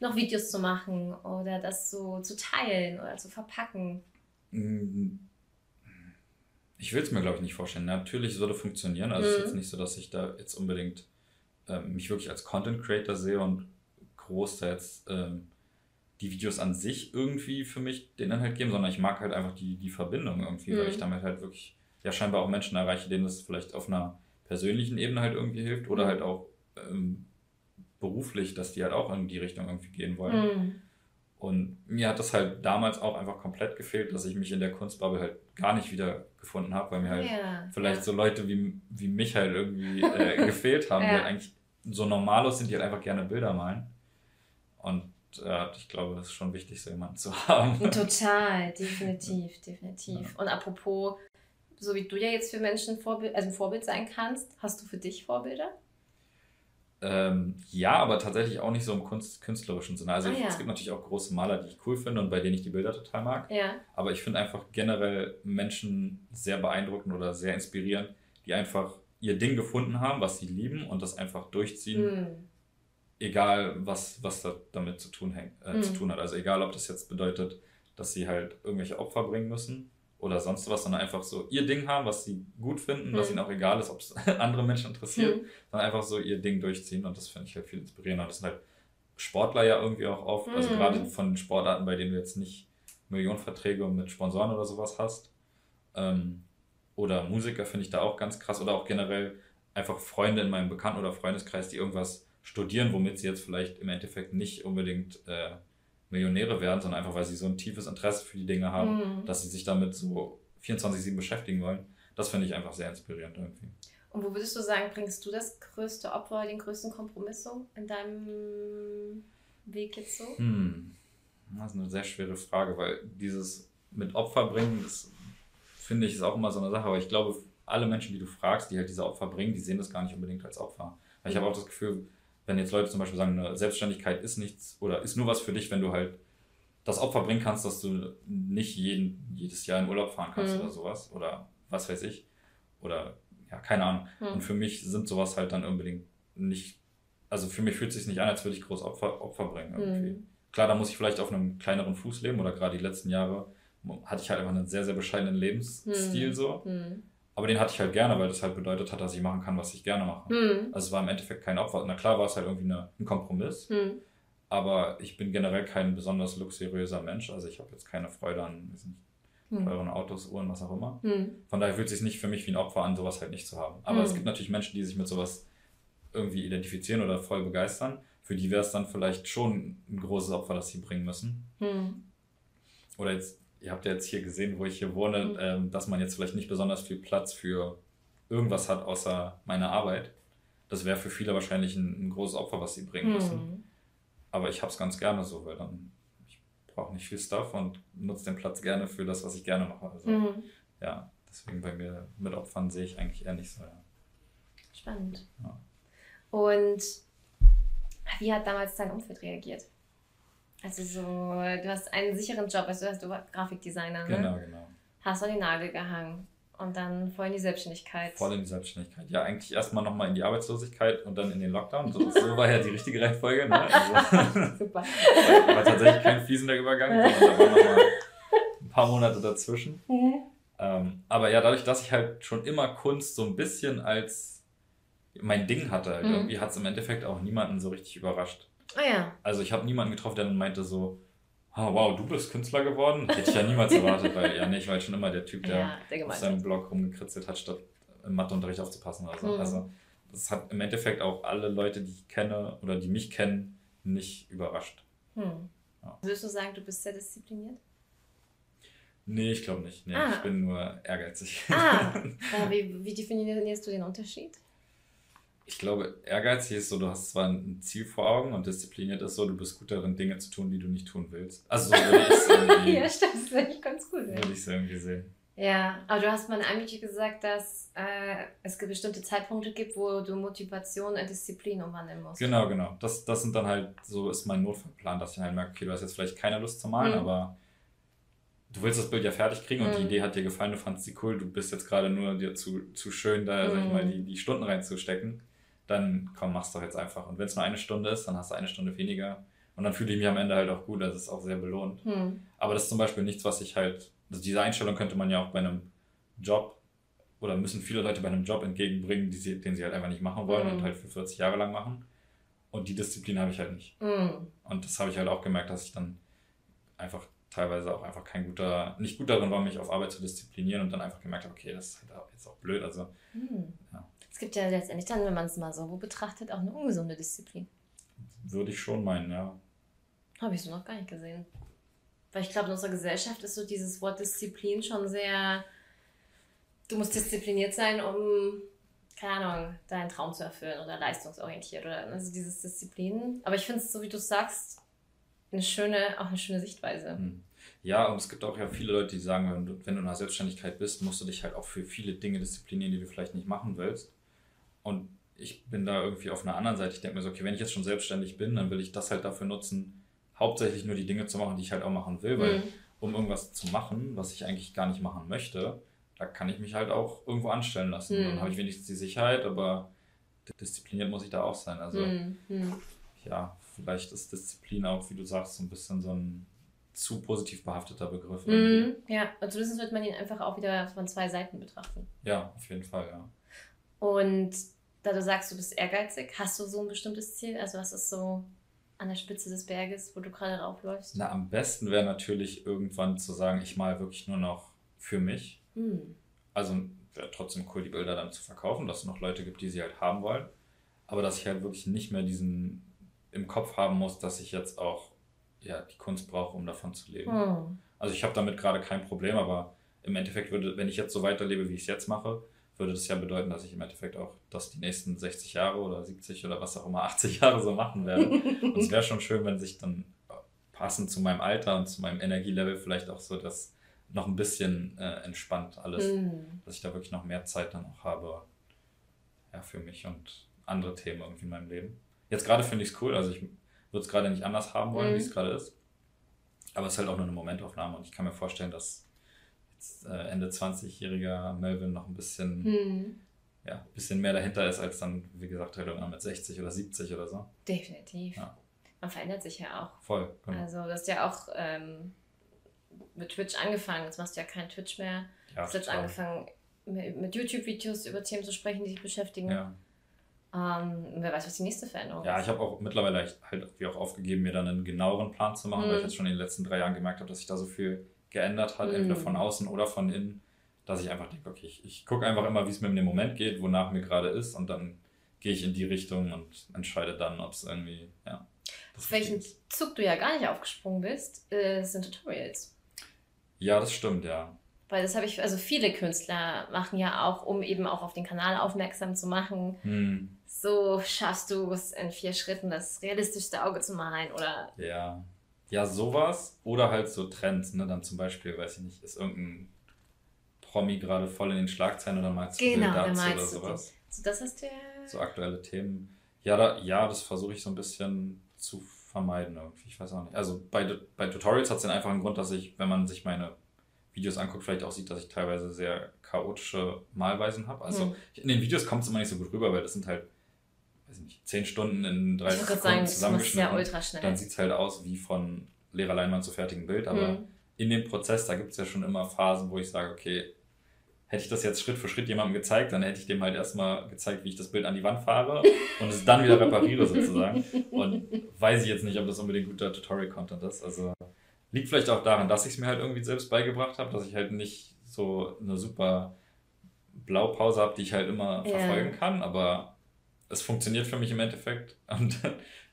noch Videos zu machen oder das so zu teilen oder zu verpacken. Mm, ich will es mir, glaube ich, nicht vorstellen. Natürlich würde funktionieren. Also mhm. es ist jetzt nicht so, dass ich da jetzt unbedingt ähm, mich wirklich als Content Creator sehe und groß da jetzt ähm, die Videos an sich irgendwie für mich den Inhalt geben, sondern ich mag halt einfach die, die Verbindung irgendwie, mhm. weil ich mhm. damit halt wirklich ja scheinbar auch Menschen erreiche, denen das vielleicht auf einer persönlichen Ebene halt irgendwie hilft oder mhm. halt auch ähm, beruflich, dass die halt auch in die Richtung irgendwie gehen wollen. Mhm. Und mir hat das halt damals auch einfach komplett gefehlt, dass ich mich in der Kunstbubble halt gar nicht wieder gefunden habe, weil mir halt ja, vielleicht ja. so Leute wie, wie mich halt irgendwie äh, gefehlt haben, ja. die halt eigentlich so normalos sind, die halt einfach gerne Bilder malen. Und ich glaube, das ist schon wichtig, so jemanden zu haben. Total, definitiv, definitiv. Und apropos, so wie du ja jetzt für Menschen Vorbild, also ein Vorbild sein kannst, hast du für dich Vorbilder? Ähm, ja, aber tatsächlich auch nicht so im Kunst, künstlerischen Sinne. Also ah, ich, ja. es gibt natürlich auch große Maler, die ich cool finde und bei denen ich die Bilder total mag. Ja. Aber ich finde einfach generell Menschen sehr beeindruckend oder sehr inspirierend, die einfach ihr Ding gefunden haben, was sie lieben und das einfach durchziehen. Mhm. Egal, was, was da damit zu tun, hängt, äh, mhm. zu tun hat. Also egal, ob das jetzt bedeutet, dass sie halt irgendwelche Opfer bringen müssen oder sonst was, sondern einfach so ihr Ding haben, was sie gut finden, mhm. was ihnen auch egal ist, ob es andere Menschen interessiert, mhm. sondern einfach so ihr Ding durchziehen und das finde ich halt viel inspirierender. Das sind halt Sportler ja irgendwie auch oft, also mhm. gerade von den Sportarten, bei denen du jetzt nicht Millionenverträge mit Sponsoren oder sowas hast. Ähm, oder Musiker finde ich da auch ganz krass oder auch generell einfach Freunde in meinem Bekannten- oder Freundeskreis, die irgendwas studieren, womit sie jetzt vielleicht im Endeffekt nicht unbedingt äh, Millionäre werden, sondern einfach, weil sie so ein tiefes Interesse für die Dinge haben, mhm. dass sie sich damit so 24-7 beschäftigen wollen. Das finde ich einfach sehr inspirierend irgendwie. Und wo würdest du sagen, bringst du das größte Opfer, den größten Kompromiss so in deinem Weg jetzt so? Hm. Das ist eine sehr schwere Frage, weil dieses mit Opfer bringen, das finde ich ist auch immer so eine Sache. Aber ich glaube, alle Menschen, die du fragst, die halt diese Opfer bringen, die sehen das gar nicht unbedingt als Opfer. Weil ich habe auch das Gefühl, wenn jetzt Leute zum Beispiel sagen, eine Selbstständigkeit ist nichts oder ist nur was für dich, wenn du halt das Opfer bringen kannst, dass du nicht jeden, jedes Jahr in Urlaub fahren kannst mhm. oder sowas oder was weiß ich oder ja, keine Ahnung. Mhm. Und für mich sind sowas halt dann unbedingt nicht, also für mich fühlt es sich nicht an, als würde ich groß Opfer, Opfer bringen irgendwie. Mhm. Klar, da muss ich vielleicht auf einem kleineren Fuß leben oder gerade die letzten Jahre hatte ich halt einfach einen sehr, sehr bescheidenen Lebensstil mhm. so. Mhm. Aber den hatte ich halt gerne, weil das halt bedeutet hat, dass ich machen kann, was ich gerne mache. Mhm. Also es war im Endeffekt kein Opfer. Na klar war es halt irgendwie eine, ein Kompromiss. Mhm. Aber ich bin generell kein besonders luxuriöser Mensch. Also ich habe jetzt keine Freude an mhm. teuren Autos, Uhren, was auch immer. Mhm. Von daher fühlt es sich nicht für mich wie ein Opfer an, sowas halt nicht zu haben. Aber es mhm. gibt natürlich Menschen, die sich mit sowas irgendwie identifizieren oder voll begeistern. Für die wäre es dann vielleicht schon ein großes Opfer, das sie bringen müssen. Mhm. Oder jetzt ihr habt ja jetzt hier gesehen, wo ich hier wohne, mhm. ähm, dass man jetzt vielleicht nicht besonders viel Platz für irgendwas hat außer meiner Arbeit. Das wäre für viele wahrscheinlich ein, ein, großes Opfer, was sie bringen müssen. Mhm. Aber ich habe es ganz gerne so, weil dann ich brauche nicht viel Stuff und nutze den Platz gerne für das, was ich gerne mache. Also, mhm. ja, deswegen bei mir mit Opfern sehe ich eigentlich eher nicht so. Ja. Spannend. Ja. Und wie hat damals dein Umfeld reagiert? Also so, du hast einen sicheren Job, also du hast Grafikdesigner, ne? Genau, genau. Hast an den Nagel gehangen und dann voll in die Selbstständigkeit. Voll in die Selbstständigkeit. Ja, eigentlich erstmal nochmal in die Arbeitslosigkeit und dann in den Lockdown. So, so war ja die richtige Reihenfolge. Ne? Also, Super. War, war, tatsächlich kein fließender Übergang, sondern da waren nochmal ein paar Monate dazwischen. Mhm. Ähm, aber ja, dadurch, dass ich halt schon immer Kunst so ein bisschen als mein Ding hatte, halt, mhm. irgendwie hat es im Endeffekt auch niemanden so richtig überrascht. Ah ja. Also ich habe niemanden getroffen, der dann meinte so, oh, wow, du bist Künstler geworden? Hätte ich ja niemals erwartet, weil ja, nee, ich war halt schon immer der Typ, der, ja, der auf seinem Blog rumgekritzelt hat, statt im Matheunterricht aufzupassen oder so. Mhm. Also das hat im Endeffekt auch alle Leute, die ich kenne oder die mich kennen, nicht überrascht. Hm. Ja. Würdest du sagen, du bist sehr diszipliniert? Nee, ich glaube nicht. Nee, ah. ich bin nur ehrgeizig. Ah, wie, wie definierst du den Unterschied? Ich glaube, ehrgeizig ist so, du hast zwar ein Ziel vor Augen und diszipliniert ist so, du bist gut darin, Dinge zu tun, die du nicht tun willst. Also so würde ich es irgendwie. ja, stimmt, das finde ich ganz gut. Würde ich es irgendwie sehen. Ja, aber du hast mal eigentlich gesagt, dass äh, es bestimmte Zeitpunkte gibt, wo du Motivation in Disziplin umwandeln musst. Genau, genau. Das, das sind dann halt, so ist mein Notfallplan, dass ich halt merke, okay, du hast jetzt vielleicht keine Lust zu malen, mhm. aber du willst das Bild ja fertig kriegen und mhm. die Idee hat dir gefallen, du fandest sie cool, du bist jetzt gerade nur dir zu, zu schön, da, mhm. sag ich mal, mhm. die, die Stunden reinzustecken dann komm, mach's doch jetzt einfach. Und wenn es nur eine Stunde ist, dann hast du eine Stunde weniger. Und dann fühle ich mich am Ende halt auch gut, das ist auch sehr belohnt. Hm. Aber das ist zum Beispiel nichts, was ich halt, also diese Einstellung könnte man ja auch bei einem Job oder müssen viele Leute bei einem Job entgegenbringen, sie, den sie halt einfach nicht machen wollen hm. und halt für 40 Jahre lang machen. Und die Disziplin habe ich halt nicht. Hm. Und das habe ich halt auch gemerkt, dass ich dann einfach teilweise auch einfach kein guter, nicht gut darin war, mich auf Arbeit zu disziplinieren und dann einfach gemerkt habe, okay, das ist halt jetzt auch blöd. Also, hm. ja gibt ja letztendlich dann, wenn man es mal so betrachtet, auch eine ungesunde Disziplin. Würde ich schon meinen, ja. Habe ich so noch gar nicht gesehen. Weil ich glaube, in unserer Gesellschaft ist so dieses Wort Disziplin schon sehr. Du musst diszipliniert sein, um, keine Ahnung, deinen Traum zu erfüllen oder leistungsorientiert oder also dieses Disziplin. Aber ich finde es, so wie du sagst, eine schöne, auch eine schöne Sichtweise. Hm. Ja, und es gibt auch ja viele Leute, die sagen, wenn du, wenn du in der Selbstständigkeit bist, musst du dich halt auch für viele Dinge disziplinieren, die du vielleicht nicht machen willst. Und ich bin da irgendwie auf einer anderen Seite. Ich denke mir so, okay, wenn ich jetzt schon selbstständig bin, dann will ich das halt dafür nutzen, hauptsächlich nur die Dinge zu machen, die ich halt auch machen will, weil mhm. um irgendwas zu machen, was ich eigentlich gar nicht machen möchte, da kann ich mich halt auch irgendwo anstellen lassen. Mhm. Dann habe ich wenigstens die Sicherheit, aber diszipliniert muss ich da auch sein. Also mhm. mhm. ja, vielleicht ist Disziplin auch, wie du sagst, so ein bisschen so ein zu positiv behafteter Begriff. Mhm. Ja, und zumindest wird man ihn einfach auch wieder von zwei Seiten betrachten. Ja, auf jeden Fall, ja. Und da du sagst, du bist ehrgeizig, hast du so ein bestimmtes Ziel? Also was ist so an der Spitze des Berges, wo du gerade raufläufst? Na, am besten wäre natürlich irgendwann zu sagen, ich male wirklich nur noch für mich. Mhm. Also wäre trotzdem cool, die Bilder dann zu verkaufen, dass es noch Leute gibt, die sie halt haben wollen. Aber dass ich halt wirklich nicht mehr diesen im Kopf haben muss, dass ich jetzt auch ja, die Kunst brauche, um davon zu leben. Mhm. Also ich habe damit gerade kein Problem, aber im Endeffekt würde, wenn ich jetzt so weiterlebe, wie ich es jetzt mache, würde das ja bedeuten, dass ich im Endeffekt auch das die nächsten 60 Jahre oder 70 oder was auch immer 80 Jahre so machen werde. und es wäre schon schön, wenn sich dann passend zu meinem Alter und zu meinem Energielevel vielleicht auch so das noch ein bisschen äh, entspannt alles, mhm. dass ich da wirklich noch mehr Zeit dann auch habe ja, für mich und andere Themen irgendwie in meinem Leben. Jetzt gerade finde ich es cool, also ich würde es gerade nicht anders haben wollen, mhm. wie es gerade ist. Aber es ist halt auch nur eine Momentaufnahme und ich kann mir vorstellen, dass Ende 20-jähriger Melvin noch ein bisschen, hm. ja, ein bisschen mehr dahinter ist, als dann, wie gesagt, halt irgendwann mit 60 oder 70 oder so. Definitiv. Ja. Man verändert sich ja auch. Voll. Genau. Also, du hast ja auch ähm, mit Twitch angefangen. Jetzt machst du ja kein Twitch mehr. Ja, du hast jetzt angefangen, mit, YouTube-Videos über Themen zu sprechen, die dich beschäftigen. Ja. Ähm, wer weiß, was die nächste Veränderung ist. Ja, ich habe auch mittlerweile halt wie auch aufgegeben, mir dann einen genaueren Plan zu machen, mhm. weil ich hm. jetzt schon in den letzten drei Jahren gemerkt habe, dass ich da so viel geändert hat, mhm. entweder von außen oder von innen, dass ich einfach denke, okay, ich, ich gucke einfach immer, wie es mir in dem Moment geht, wonach mir gerade ist und dann gehe ich in die Richtung und entscheide dann, ob es irgendwie, ja. Auf welchen Zug du ja gar nicht aufgesprungen bist, äh, sind Tutorials. Ja, das stimmt, ja. Weil das habe ich, also viele Künstler machen ja auch, um eben auch auf den Kanal aufmerksam zu machen. Hm. So schaffst du es in vier Schritten, das realistischste Auge zu malen oder. Ja. Ja, sowas. Oder halt so Trends, ne? Dann zum Beispiel, weiß ich nicht, ist irgendein Promi gerade voll in den Schlagzeilen oder malst du genau, Bilder oder sowas? So, das ist der. So aktuelle Themen. Ja, da, ja das versuche ich so ein bisschen zu vermeiden irgendwie. Ich weiß auch nicht. Also bei, bei Tutorials hat es den einfachen Grund, dass ich, wenn man sich meine Videos anguckt, vielleicht auch sieht, dass ich teilweise sehr chaotische Malweisen habe. Also hm. in den Videos kommt es immer nicht so gut rüber, weil das sind halt, weiß ich nicht, zehn Stunden in drei Sekunden zusammengeschnitten. Ja ultra schnell. Dann sieht es halt aus wie von leerer Leinwand zu fertigen Bild, aber hm. in dem Prozess, da gibt es ja schon immer Phasen, wo ich sage, okay, hätte ich das jetzt Schritt für Schritt jemandem gezeigt, dann hätte ich dem halt erstmal gezeigt, wie ich das Bild an die Wand fahre und es dann wieder repariere sozusagen. Und weiß ich jetzt nicht, ob das unbedingt guter Tutorial-Content ist. Also liegt vielleicht auch daran, dass ich es mir halt irgendwie selbst beigebracht habe, dass ich halt nicht so eine super Blaupause habe, die ich halt immer yeah. verfolgen kann, aber es funktioniert für mich im Endeffekt. Und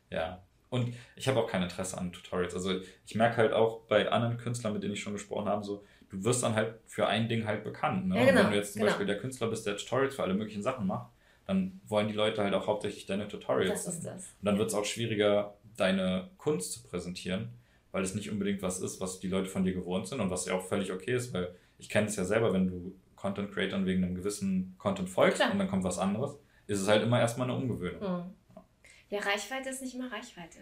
ja. Und ich habe auch kein Interesse an Tutorials. Also ich merke halt auch bei anderen Künstlern, mit denen ich schon gesprochen habe, so, du wirst dann halt für ein Ding halt bekannt. Ne? Ja, genau, wenn du jetzt zum genau. Beispiel der Künstler bist, der Tutorials für alle möglichen Sachen macht, dann wollen die Leute halt auch hauptsächlich deine Tutorials. Das ist das. Und dann wird es auch schwieriger, deine Kunst zu präsentieren, weil es nicht unbedingt was ist, was die Leute von dir gewohnt sind und was ja auch völlig okay ist, weil ich kenne es ja selber, wenn du Content Creatern wegen einem gewissen Content folgst Klar. und dann kommt was anderes, ist es halt immer erstmal eine Umgewöhnung. Mhm. Ja, Reichweite ist nicht immer Reichweite.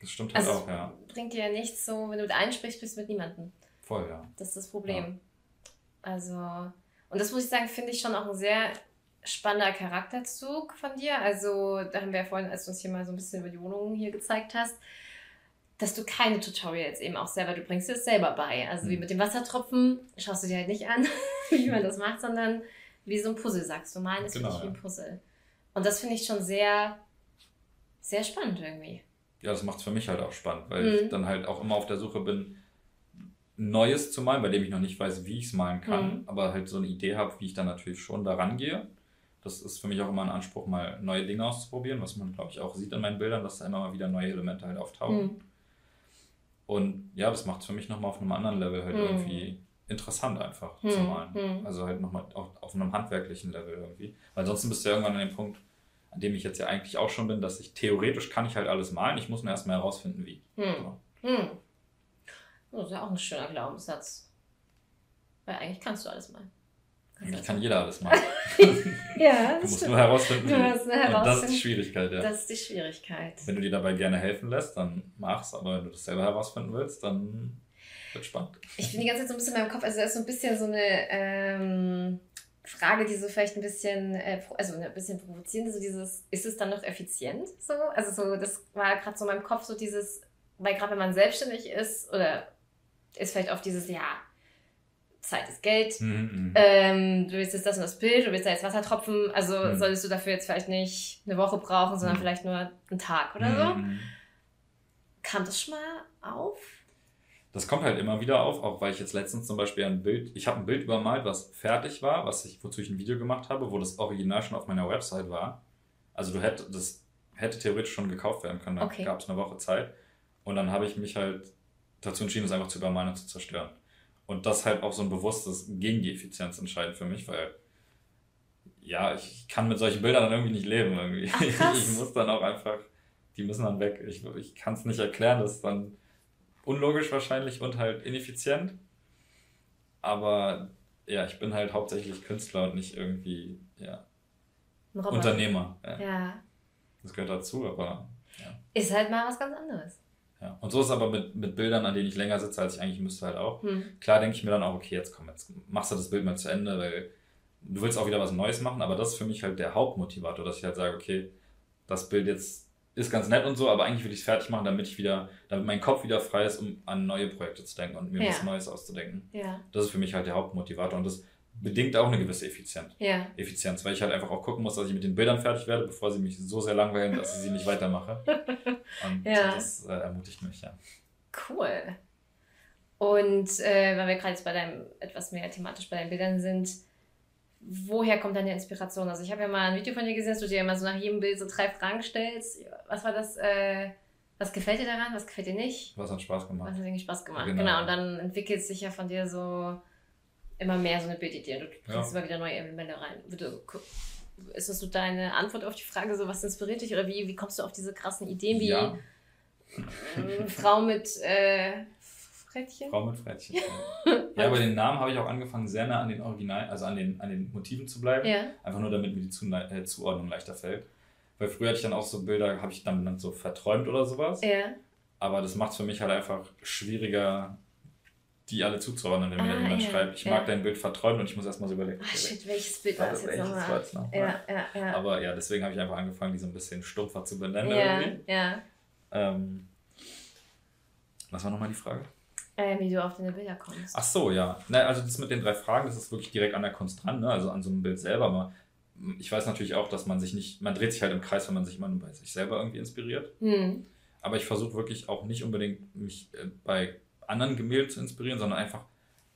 Das stimmt halt also auch, ja. Bringt dir ja nichts so, wenn du einsprichst, bist du mit niemandem. Voll, ja. Das ist das Problem. Ja. Also, und das muss ich sagen, finde ich schon auch ein sehr spannender Charakterzug von dir. Also, da haben wir ja vorhin, als du uns hier mal so ein bisschen über die Wohnungen hier gezeigt hast, dass du keine Tutorials eben auch selber, du bringst dir das selber bei. Also, mhm. wie mit dem Wassertropfen, schaust du dir halt nicht an, wie man das macht, sondern wie so ein Puzzle, sagst du. Malen ist genau, wirklich wie ein Puzzle. Und das finde ich schon sehr, sehr spannend irgendwie. Ja, das macht es für mich halt auch spannend, weil mhm. ich dann halt auch immer auf der Suche bin, Neues zu malen, bei dem ich noch nicht weiß, wie ich es malen kann, mhm. aber halt so eine Idee habe, wie ich dann natürlich schon daran gehe. Das ist für mich auch immer ein Anspruch, mal neue Dinge auszuprobieren, was man, glaube ich, auch sieht in meinen Bildern, dass da immer mal wieder neue Elemente halt auftauchen. Mhm. Und ja, das macht es für mich nochmal auf einem anderen Level halt mhm. irgendwie interessant einfach zu mhm. malen. Mhm. Also halt nochmal auch auf einem handwerklichen Level irgendwie. Weil ansonsten bist du ja irgendwann an dem Punkt, an dem ich jetzt ja eigentlich auch schon bin, dass ich theoretisch kann ich halt alles malen, ich muss nur erstmal herausfinden, wie. So. Das ist ja auch ein schöner Glaubenssatz. Weil eigentlich kannst du alles mal. Eigentlich kann jeder alles machen. ja, das Du musst stimmt. nur herausfinden, wie. Musst nur herausfinden. Und das ist die Schwierigkeit, ja. Das ist die Schwierigkeit. Wenn du dir dabei gerne helfen lässt, dann mach's. Aber wenn du das selber herausfinden willst, dann wird spannend. Ich bin die ganze Zeit so ein bisschen in meinem Kopf, also da ist so ein bisschen so eine ähm, Frage, die so vielleicht ein bisschen, äh, also ein bisschen provozierend, so dieses, ist es dann noch effizient? So? Also so, das war gerade so in meinem Kopf so dieses, weil gerade wenn man selbstständig ist oder ist vielleicht oft dieses, ja, Zeit ist Geld, mhm, mhm, ähm, du willst jetzt das und das Bild, du willst da jetzt Wassertropfen, also mhm. solltest du dafür jetzt vielleicht nicht eine Woche brauchen, sondern mhm. vielleicht nur einen Tag oder so. Mhm, mhm. Kam das schon mal auf? Das kommt halt immer wieder auf, auch weil ich jetzt letztens zum Beispiel ein Bild, ich habe ein Bild übermalt, was fertig war, was ich, wozu ich ein Video gemacht habe, wo das Original schon auf meiner Website war. Also du hättest, das hätte theoretisch schon gekauft werden können, da okay. gab es eine Woche Zeit. Und dann habe ich mich halt dazu entschieden, es einfach zu übermalen und zu zerstören. Und das halt auch so ein bewusstes gegen die Effizienz entscheiden für mich, weil ja, ich kann mit solchen Bildern dann irgendwie nicht leben. Irgendwie. Ach, ich muss dann auch einfach, die müssen dann weg. Ich, ich kann es nicht erklären, das ist dann unlogisch wahrscheinlich und halt ineffizient. Aber ja, ich bin halt hauptsächlich Künstler und nicht irgendwie, ja, Unternehmer. Ja. ja. Das gehört dazu, aber ja. Ist halt mal was ganz anderes. Ja. Und so ist es aber mit, mit Bildern, an denen ich länger sitze, als ich eigentlich müsste, halt auch. Hm. Klar denke ich mir dann auch, okay, jetzt komm, jetzt machst du das Bild mal zu Ende, weil du willst auch wieder was Neues machen, aber das ist für mich halt der Hauptmotivator, dass ich halt sage, okay, das Bild jetzt ist ganz nett und so, aber eigentlich will ich es fertig machen, damit ich wieder, damit mein Kopf wieder frei ist, um an neue Projekte zu denken und mir ja. was Neues auszudenken. Ja. Das ist für mich halt der Hauptmotivator und das bedingt auch eine gewisse Effizienz. Ja. Effizienz, weil ich halt einfach auch gucken muss, dass ich mit den Bildern fertig werde, bevor sie mich so sehr langweilen, dass ich sie nicht weitermache. Und ja. das äh, ermutigt mich, ja. Cool. Und äh, weil wir gerade jetzt bei deinem, etwas mehr thematisch bei deinen Bildern sind, woher kommt deine Inspiration? Also ich habe ja mal ein Video von dir gesehen, dass du dir immer so nach jedem Bild so drei Fragen stellst. Was war das? Äh, was gefällt dir daran? Was gefällt dir nicht? Was hat Spaß gemacht? Was hat irgendwie Spaß gemacht? Genau. genau. Und dann entwickelt sich ja von dir so immer mehr so eine Bildidee und du kriegst ja. immer wieder neue Elemente rein. Ist das so deine Antwort auf die Frage, so was inspiriert dich oder wie, wie kommst du auf diese krassen Ideen wie ja. Frau mit äh, Frettchen? Frau mit Frettchen. ja, aber den Namen habe ich auch angefangen, sehr nah an den Original, also an den, an den Motiven zu bleiben. Ja. Einfach nur, damit mir die Zu äh, Zuordnung leichter fällt. Weil früher hatte ich dann auch so Bilder, habe ich dann, dann so verträumt oder sowas. Ja. Aber das macht es für mich halt einfach schwieriger, die alle zuzuordnen, wenn ah, mir jemand ja, schreibt, ich ja. mag dein Bild verträumt und ich muss erstmal so überlegen. Ach shit, welches Bild war das jetzt nochmal? Noch ja, ja, ja. Aber ja, deswegen habe ich einfach angefangen, die so ein bisschen stumpfer zu benennen. Ja, irgendwie. ja. Ähm, was war nochmal die Frage? Äh, wie du auf deine Bilder kommst. Ach so, ja. Na, also das mit den drei Fragen, das ist wirklich direkt an der Kunst dran, ne? also an so einem Bild selber. Aber ich weiß natürlich auch, dass man sich nicht, man dreht sich halt im Kreis, wenn man sich immer nur bei sich selber irgendwie inspiriert. Hm. Aber ich versuche wirklich auch nicht unbedingt mich äh, bei anderen Gemälden zu inspirieren, sondern einfach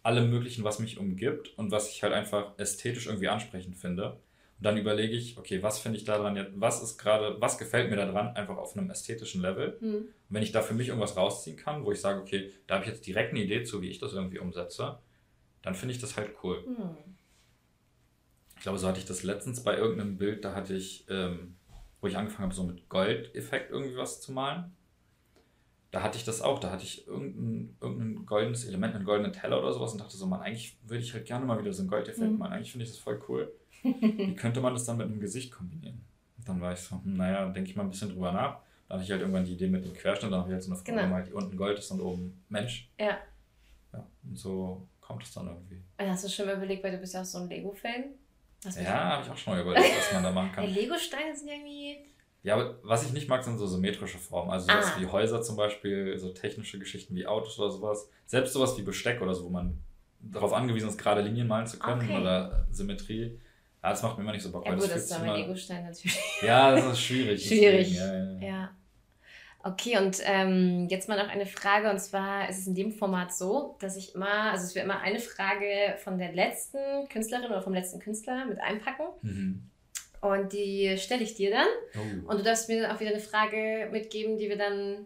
alle möglichen, was mich umgibt und was ich halt einfach ästhetisch irgendwie ansprechend finde. Und dann überlege ich, okay, was finde ich daran jetzt, was ist gerade, was gefällt mir daran, einfach auf einem ästhetischen Level. Mhm. Und wenn ich da für mich irgendwas rausziehen kann, wo ich sage, okay, da habe ich jetzt direkt eine Idee zu, wie ich das irgendwie umsetze, dann finde ich das halt cool. Mhm. Ich glaube, so hatte ich das letztens bei irgendeinem Bild, da hatte ich, ähm, wo ich angefangen habe, so mit Goldeffekt irgendwie was zu malen da hatte ich das auch. Da hatte ich irgendein, irgendein goldenes Element, einen goldenen Teller oder sowas und dachte so, man, eigentlich würde ich halt gerne mal wieder so einen Goldeffekt mhm. machen. Eigentlich finde ich das voll cool. Wie könnte man das dann mit einem Gesicht kombinieren? Und dann war ich so, hm, naja, denke ich mal ein bisschen drüber nach. Dann hatte ich halt irgendwann die Idee mit dem Querschnitt, dann habe ich halt so eine Form, genau. die unten Gold ist und oben Mensch. Ja. Ja, und so kommt es dann irgendwie. Hast du schon mal überlegt, weil du bist ja auch so ein Lego-Fan? Ja, habe ich auch schon mal überlegt, was man da machen kann. Lego-Steine sind irgendwie ja, aber was ich nicht mag, sind so symmetrische Formen. Also sowas ah. wie Häuser zum Beispiel, so technische Geschichten wie Autos oder sowas. Selbst sowas wie Besteck oder so, wo man darauf angewiesen ist, gerade Linien malen zu können okay. oder Symmetrie. Ja, das macht mir immer nicht so Bock. Ja, gut, das, das ist aber Lego-Stein natürlich. Ja, das ist schwierig. schwierig. Ja, ja, ja. Okay, und ähm, jetzt mal noch eine Frage. Und zwar ist es in dem Format so, dass ich immer, also es wird immer eine Frage von der letzten Künstlerin oder vom letzten Künstler mit einpacken. Mhm. Und die stelle ich dir dann. Oh. Und du darfst mir dann auch wieder eine Frage mitgeben, die wir dann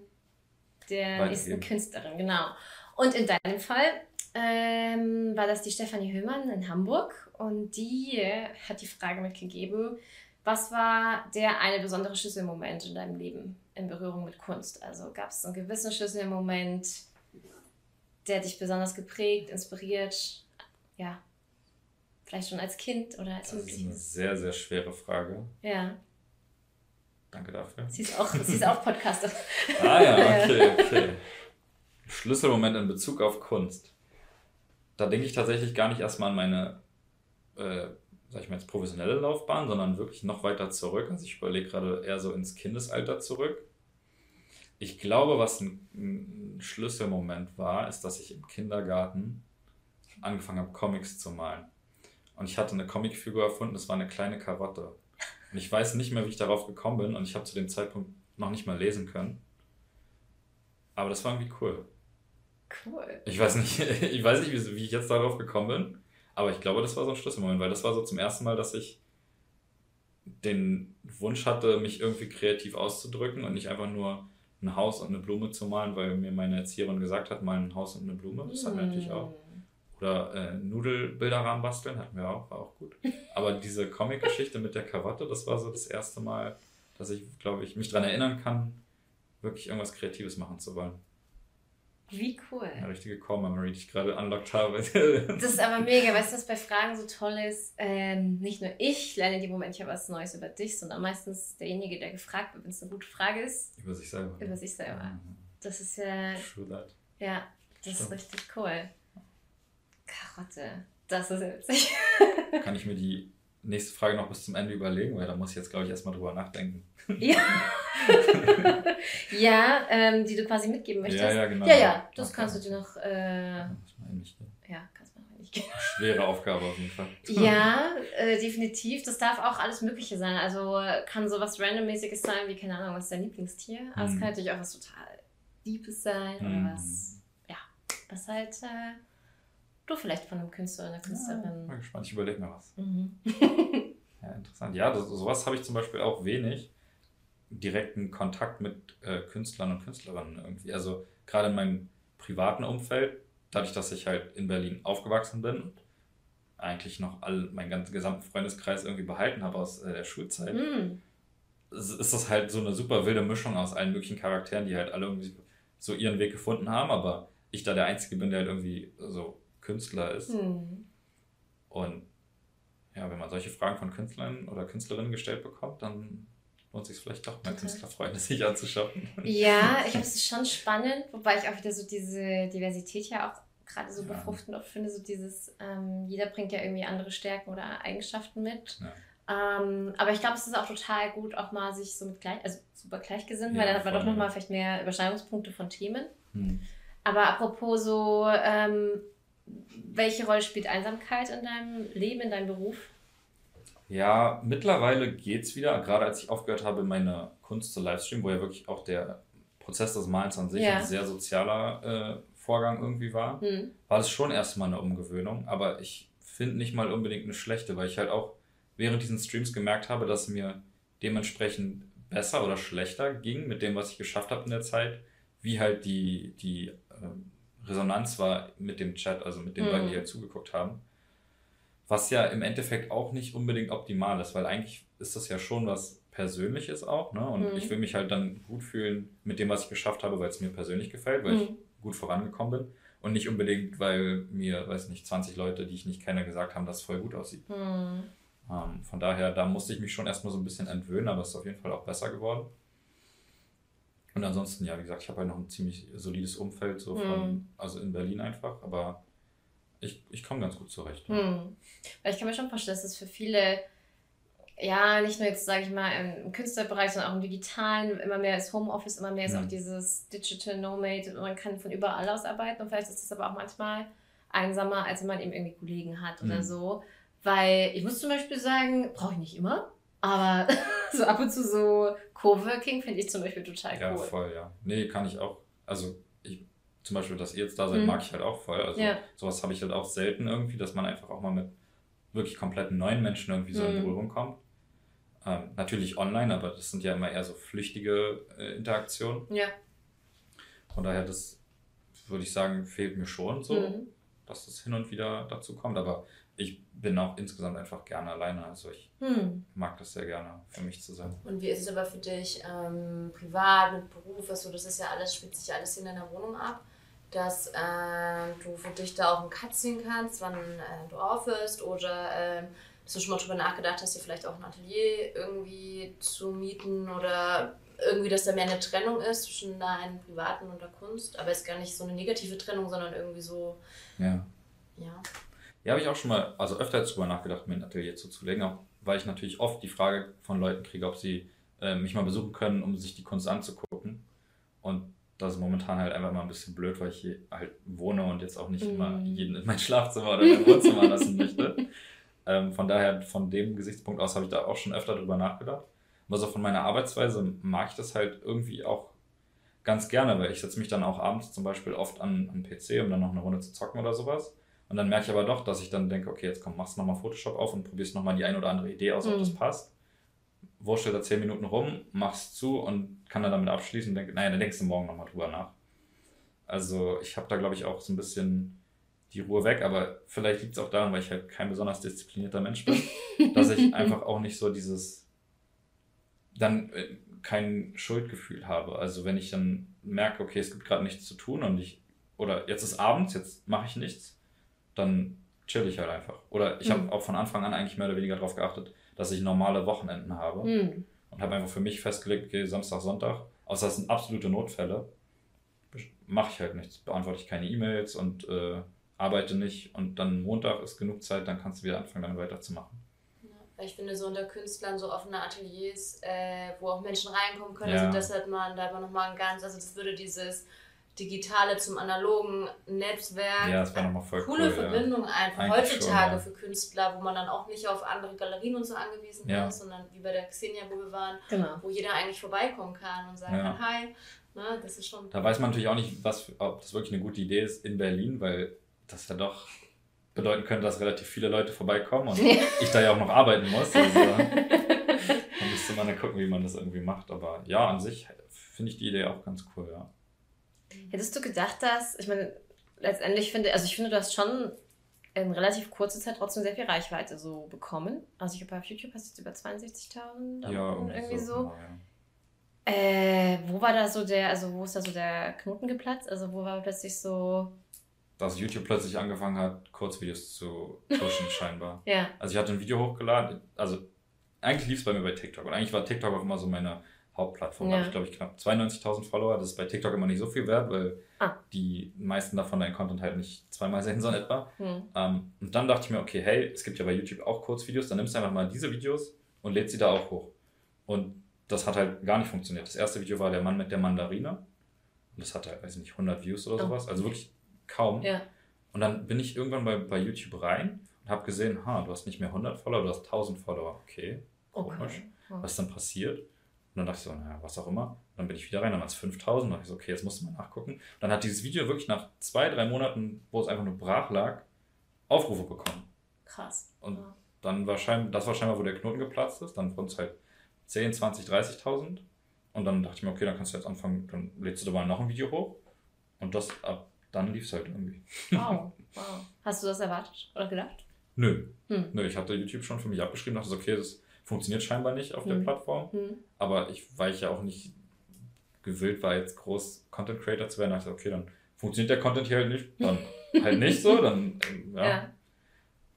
der nächsten Künstlerin, genau. Und in deinem Fall ähm, war das die Stefanie Höhmann in Hamburg und die hat die Frage mitgegeben, was war der eine besondere Schlüsselmoment in deinem Leben in Berührung mit Kunst? Also gab es einen gewissen Schlüsselmoment, der dich besonders geprägt, inspiriert? Ja, Vielleicht schon als Kind oder als Das ist eine sehr, sehr schwere Frage. Ja. Danke dafür. Sie ist auch, sie ist auch Podcaster. ah ja, okay, okay. Schlüsselmoment in Bezug auf Kunst. Da denke ich tatsächlich gar nicht erstmal an meine, äh, sag ich mal jetzt, professionelle Laufbahn, sondern wirklich noch weiter zurück. Also ich überlege gerade eher so ins Kindesalter zurück. Ich glaube, was ein, ein Schlüsselmoment war, ist, dass ich im Kindergarten angefangen habe, Comics zu malen. Und ich hatte eine Comicfigur erfunden, das war eine kleine Karotte. Und ich weiß nicht mehr, wie ich darauf gekommen bin und ich habe zu dem Zeitpunkt noch nicht mal lesen können. Aber das war irgendwie cool. Cool. Ich weiß nicht, ich weiß nicht, wie, ich jetzt darauf gekommen bin, aber ich glaube, das war so ein Schlüsselmoment, weil das war so zum ersten Mal, dass ich den Wunsch hatte, mich irgendwie kreativ auszudrücken und nicht einfach nur ein Haus und eine Blume zu malen, weil mir meine Erzieherin gesagt hat, mal ein Haus und eine Blume. Das hat mir natürlich auch. Oder äh, Nudelbilderrahmen basteln, hatten wir auch, war auch gut. Aber diese Comic-Geschichte mit der Karotte, das war so das erste Mal, dass ich, glaube ich, mich daran erinnern kann, wirklich irgendwas Kreatives machen zu wollen. Wie cool. Eine richtige Core-Memory, die ich gerade unlocked habe. das ist aber mega. Weißt du, was bei Fragen so toll ist? Ähm, nicht nur ich lerne in dem Moment ja was Neues über dich, sondern meistens derjenige, der gefragt wird, wenn es eine gute Frage ist. Über sich selber. Über sich selber. Mhm. Das ist ja. True that. Ja, das Stimmt. ist richtig cool. Karotte. Das ist witzig. Kann ich mir die nächste Frage noch bis zum Ende überlegen, weil da muss ich jetzt, glaube ich, erstmal drüber nachdenken. Ja. ja, ähm, die du quasi mitgeben möchtest. Ja, ja, genau. Ja, ja, das okay. kannst du dir noch. Äh, ja, kannst du noch nicht Schwere Aufgabe auf jeden Fall. ja, äh, definitiv. Das darf auch alles Mögliche sein. Also kann sowas Randommäßiges sein, wie, keine Ahnung, was ist dein Lieblingstier? Aber es hm. kann natürlich auch was total Liebes sein hm. oder was, ja, was halt. Äh, Du vielleicht von einem Künstler oder einer Künstlerin. Ja, bin gespannt, ich überlege mir was. Mhm. ja, interessant. Ja, das, sowas habe ich zum Beispiel auch wenig direkten Kontakt mit äh, Künstlern und Künstlerinnen irgendwie. Also gerade in meinem privaten Umfeld, dadurch, dass ich halt in Berlin aufgewachsen bin und eigentlich noch all meinen ganzen gesamten Freundeskreis irgendwie behalten habe aus äh, der Schulzeit, mm. ist das halt so eine super wilde Mischung aus allen möglichen Charakteren, die halt alle irgendwie so ihren Weg gefunden haben, aber ich da der Einzige bin, der halt irgendwie so Künstler ist. Mhm. Und ja, wenn man solche Fragen von Künstlern oder Künstlerinnen gestellt bekommt, dann lohnt sich vielleicht doch mehr Künstlerfreunde sich anzuschaffen. Ja, ich finde es schon spannend, wobei ich auch wieder so diese Diversität ja auch gerade so ja. befruchtend oft finde, so dieses, ähm, jeder bringt ja irgendwie andere Stärken oder Eigenschaften mit. Ja. Ähm, aber ich glaube, es ist auch total gut, auch mal sich so mit gleich, also super gleichgesinnt, ja, weil dann hat man doch nochmal vielleicht mehr Überschneidungspunkte von Themen. Hm. Aber apropos so, ähm, welche Rolle spielt Einsamkeit in deinem Leben, in deinem Beruf? Ja, mittlerweile geht es wieder. Gerade als ich aufgehört habe, meine Kunst zu Livestreamen, wo ja wirklich auch der Prozess des Malens an sich ja. ein sehr sozialer äh, Vorgang irgendwie war, hm. war das schon erstmal eine Umgewöhnung. Aber ich finde nicht mal unbedingt eine schlechte, weil ich halt auch während diesen Streams gemerkt habe, dass mir dementsprechend besser oder schlechter ging mit dem, was ich geschafft habe in der Zeit, wie halt die, die äh, Resonanz war mit dem Chat, also mit den mhm. Leuten, die halt zugeguckt haben. Was ja im Endeffekt auch nicht unbedingt optimal ist, weil eigentlich ist das ja schon was Persönliches auch, ne? Und mhm. ich will mich halt dann gut fühlen mit dem, was ich geschafft habe, weil es mir persönlich gefällt, weil mhm. ich gut vorangekommen bin. Und nicht unbedingt, weil mir, weiß nicht, 20 Leute, die ich nicht kenne, gesagt haben, dass es voll gut aussieht. Mhm. Ähm, von daher, da musste ich mich schon erstmal so ein bisschen entwöhnen, aber es ist auf jeden Fall auch besser geworden. Und ansonsten, ja, wie gesagt, ich habe halt noch ein ziemlich solides Umfeld, so von, mhm. also in Berlin einfach, aber ich, ich komme ganz gut zurecht. Mhm. Weil ich kann mir schon vorstellen, dass es für viele, ja, nicht nur jetzt, sage ich mal, im Künstlerbereich, sondern auch im Digitalen, immer mehr ist Homeoffice, immer mehr ist mhm. auch dieses Digital Nomade, man kann von überall aus arbeiten und vielleicht ist es aber auch manchmal einsamer, als wenn man eben irgendwie Kollegen hat oder mhm. so. Weil ich muss zum Beispiel sagen, brauche ich nicht immer, aber so ab und zu so Coworking finde ich zum Beispiel total cool. Ja, voll, ja. Nee, kann ich auch. Also ich, zum Beispiel, dass ihr jetzt da seid, mhm. mag ich halt auch voll. Also ja. sowas habe ich halt auch selten irgendwie, dass man einfach auch mal mit wirklich kompletten neuen Menschen irgendwie so mhm. in Berührung kommt. Ähm, natürlich online, aber das sind ja immer eher so flüchtige äh, Interaktionen. Ja. Von daher, das würde ich sagen, fehlt mir schon so, mhm. dass das hin und wieder dazu kommt. Aber ich bin auch insgesamt einfach gerne alleine. Also ich hm. mag das sehr gerne, für mich zu sein. Und wie ist es aber für dich ähm, privat, mit Beruf? Also das ist ja alles, spielt sich ja alles in deiner Wohnung ab, dass äh, du für dich da auch einen Cut ziehen kannst, wann äh, du aufhörst oder äh, dass du schon mal drüber nachgedacht hast, dir vielleicht auch ein Atelier irgendwie zu mieten oder irgendwie, dass da mehr eine Trennung ist zwischen deinem Privaten und der Kunst, aber es ist gar nicht so eine negative Trennung, sondern irgendwie so. Ja. Ja. Ja, habe ich auch schon mal, also öfter drüber nachgedacht, mir ein Atelier zuzulegen, auch weil ich natürlich oft die Frage von Leuten kriege, ob sie äh, mich mal besuchen können, um sich die Kunst anzugucken. Und das ist momentan halt einfach mal ein bisschen blöd, weil ich hier halt wohne und jetzt auch nicht mm. immer jeden in mein Schlafzimmer oder mein Wohnzimmer lassen möchte. Ähm, von daher, von dem Gesichtspunkt aus habe ich da auch schon öfter drüber nachgedacht. Aber so von meiner Arbeitsweise mag ich das halt irgendwie auch ganz gerne, weil ich setze mich dann auch abends zum Beispiel oft an, an PC, um dann noch eine Runde zu zocken oder sowas. Und dann merke ich aber doch, dass ich dann denke, okay, jetzt komm, machst du nochmal Photoshop auf und probierst nochmal die ein oder andere Idee aus, ob mhm. das passt. Wurschtel da zehn Minuten rum, machst zu und kann dann damit abschließen und denke, naja, dann denkst du morgen nochmal drüber nach. Also ich habe da, glaube ich, auch so ein bisschen die Ruhe weg, aber vielleicht liegt es auch daran, weil ich halt kein besonders disziplinierter Mensch bin, dass ich einfach auch nicht so dieses dann äh, kein Schuldgefühl habe. Also wenn ich dann merke, okay, es gibt gerade nichts zu tun und ich, oder jetzt ist abends, jetzt mache ich nichts, dann chill ich halt einfach. Oder ich mhm. habe auch von Anfang an eigentlich mehr oder weniger darauf geachtet, dass ich normale Wochenenden habe. Mhm. Und habe einfach für mich festgelegt, okay, Samstag, Sonntag, außer es sind absolute Notfälle, mache ich halt nichts. Beantworte ich keine E-Mails und äh, arbeite nicht. Und dann Montag ist genug Zeit, dann kannst du wieder anfangen, damit weiterzumachen. ich finde, so unter Künstlern so offene Ateliers, äh, wo auch Menschen reinkommen können, ja. also das hat man da aber nochmal ein ganz, also das würde dieses Digitale zum analogen Netzwerk. Ja, das war nochmal voll Coole cool, Verbindung ja. einfach Eigentlich heutzutage schon, ja. für Künstler, wo man dann auch nicht auf andere Galerien und so angewiesen ja. ist, sondern wie bei der Xenia, wo wir waren, genau. wo jeder eigentlich vorbeikommen kann und sagen kann, hi. Ne, das ist schon da weiß man natürlich auch nicht, was, ob das wirklich eine gute Idee ist in Berlin, weil das ja doch bedeuten könnte, dass relativ viele Leute vorbeikommen und ich da ja auch noch arbeiten muss. Also, dann müsste man dann gucken, wie man das irgendwie macht. Aber ja, an sich finde ich die Idee auch ganz cool, ja. Hättest du gedacht, dass, ich meine, letztendlich finde, also ich finde, du hast schon in relativ kurzer Zeit trotzdem sehr viel Reichweite so bekommen. Also ich habe auf YouTube hast du jetzt über 62.000 ja, irgendwie so. Mal, ja. Äh, wo war da so der, also wo ist da so der Knoten geplatzt? Also wo war plötzlich so. Dass YouTube plötzlich angefangen hat, Kurzvideos zu pushen, scheinbar. Ja. Also ich hatte ein Video hochgeladen, also eigentlich lief es bei mir bei TikTok. Und eigentlich war TikTok auch immer so meine Hauptplattform. Ja. Da habe ich, glaube ich, knapp 92.000 Follower. Das ist bei TikTok immer nicht so viel wert, weil ah. die meisten davon deinen Content halt nicht zweimal sehen, so in etwa. Mhm. Ähm, und dann dachte ich mir, okay, hey, es gibt ja bei YouTube auch Kurzvideos, dann nimmst du einfach mal diese Videos und lädst sie da auch hoch. Und das hat halt gar nicht funktioniert. Das erste Video war der Mann mit der Mandarine. Und das hatte halt, weiß ich nicht, 100 Views oder oh. sowas. Also wirklich kaum. Ja. Und dann bin ich irgendwann bei, bei YouTube rein und habe gesehen, ha, du hast nicht mehr 100 Follower, du hast 1000 Follower. Okay, komisch. Okay. Oh. Was ist dann passiert? Und dann dachte ich so, naja, was auch immer. Und dann bin ich wieder rein, dann waren es 5000. Und dann dachte ich so, okay, jetzt musst du mal nachgucken. Und dann hat dieses Video wirklich nach zwei, drei Monaten, wo es einfach nur brach lag, Aufrufe bekommen. Krass. Und ja. dann wahrscheinlich, das war scheinbar, wo der Knoten geplatzt ist. Dann wurden es halt 10, 20, 30.000. Und dann dachte ich mir, okay, dann kannst du jetzt anfangen, dann lädst du da mal noch ein Video hoch. Und das ab dann lief es halt irgendwie. Wow, wow. Hast du das erwartet oder gedacht? Nö. Hm. Nö, ich hatte YouTube schon für mich abgeschrieben, dachte, okay, das funktioniert scheinbar nicht auf hm. der Plattform. Hm. Aber ich, weil ich ja auch nicht gewillt war, jetzt groß Content Creator zu werden, dachte ich, okay, dann funktioniert der Content hier halt nicht, dann halt nicht so, dann, ja. ja.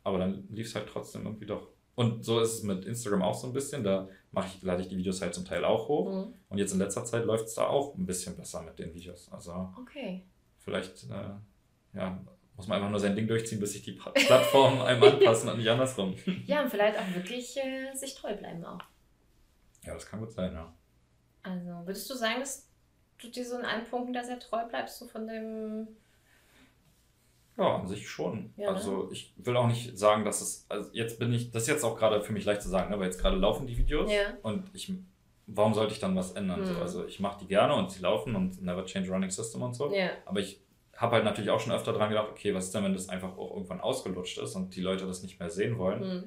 Aber dann lief es halt trotzdem irgendwie doch. Und so ist es mit Instagram auch so ein bisschen. Da mache ich, lade ich die Videos halt zum Teil auch hoch. Mhm. Und jetzt in letzter Zeit läuft es da auch ein bisschen besser mit den Videos. Also okay. vielleicht äh, ja, muss man einfach nur sein Ding durchziehen, bis sich die Plattformen einem anpassen und nicht andersrum. Ja, und vielleicht auch wirklich äh, sich treu bleiben auch. Ja, das kann gut sein, ja. Also, würdest du sagen, dass du dir so in allen Punkten da sehr treu bleibst, so von dem ja, an sich schon. Ja, also ne? ich will auch nicht sagen, dass es, also jetzt bin ich, das ist jetzt auch gerade für mich leicht zu sagen, ne, weil jetzt gerade laufen die Videos ja. und ich, warum sollte ich dann was ändern? Mhm. So, also ich mache die gerne und sie laufen und never change running system und so. Ja. Aber ich habe halt natürlich auch schon öfter dran gedacht, okay, was ist denn, wenn das einfach auch irgendwann ausgelutscht ist und die Leute das nicht mehr sehen wollen? Mhm.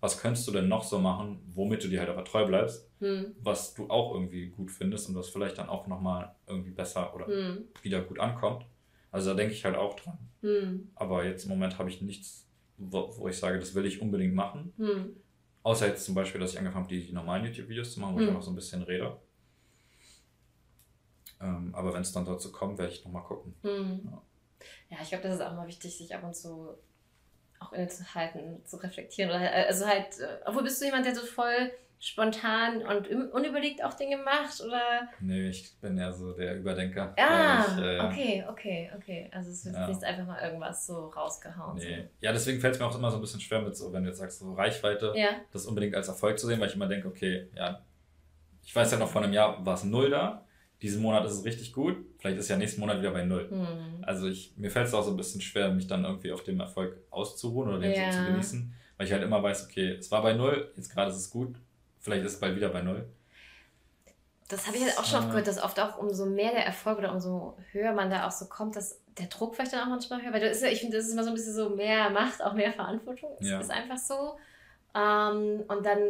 Was könntest du denn noch so machen, womit du dir halt aber treu bleibst, mhm. was du auch irgendwie gut findest und was vielleicht dann auch nochmal irgendwie besser oder mhm. wieder gut ankommt? Also da denke ich halt auch dran. Hm. Aber jetzt im Moment habe ich nichts, wo, wo, ich sage, das will ich unbedingt machen. Hm. Außer jetzt zum Beispiel, dass ich angefangen habe, die, die normalen YouTube-Videos zu machen, wo hm. ich noch so ein bisschen rede. Ähm, aber wenn es dann dazu kommt, werde ich nochmal gucken. Hm. Ja. ja, ich glaube, das ist auch mal wichtig, sich ab und zu auch innezuhalten, zu reflektieren. Oder, äh, also halt, äh, obwohl bist du jemand, der so voll spontan und unüberlegt auch Dinge macht? Oder? Nee, ich bin ja so der Überdenker. Ah, ich, äh, okay, okay, okay. Also es wird ja. nicht einfach mal irgendwas so rausgehauen. Nee. So. Ja, deswegen fällt es mir auch immer so ein bisschen schwer mit so, wenn du jetzt sagst, so Reichweite, ja. das unbedingt als Erfolg zu sehen, weil ich immer denke, okay, ja, ich weiß ja noch vor einem Jahr war es null da. Diesen Monat ist es richtig gut. Vielleicht ist ja nächsten Monat wieder bei null. Hm. Also ich, mir fällt es auch so ein bisschen schwer, mich dann irgendwie auf dem Erfolg auszuruhen oder den ja. so zu genießen. Weil ich halt immer weiß, okay, es war bei null, jetzt gerade ist es gut, Vielleicht ist es bald wieder bei Null. Das habe ich jetzt auch schon oft gehört, dass oft auch umso mehr der Erfolg oder umso höher man da auch so kommt, dass der Druck vielleicht dann auch manchmal höher, weil das ist ja, ich finde, das ist immer so ein bisschen so mehr Macht, auch mehr Verantwortung. Es ja. ist einfach so. Ähm, und dann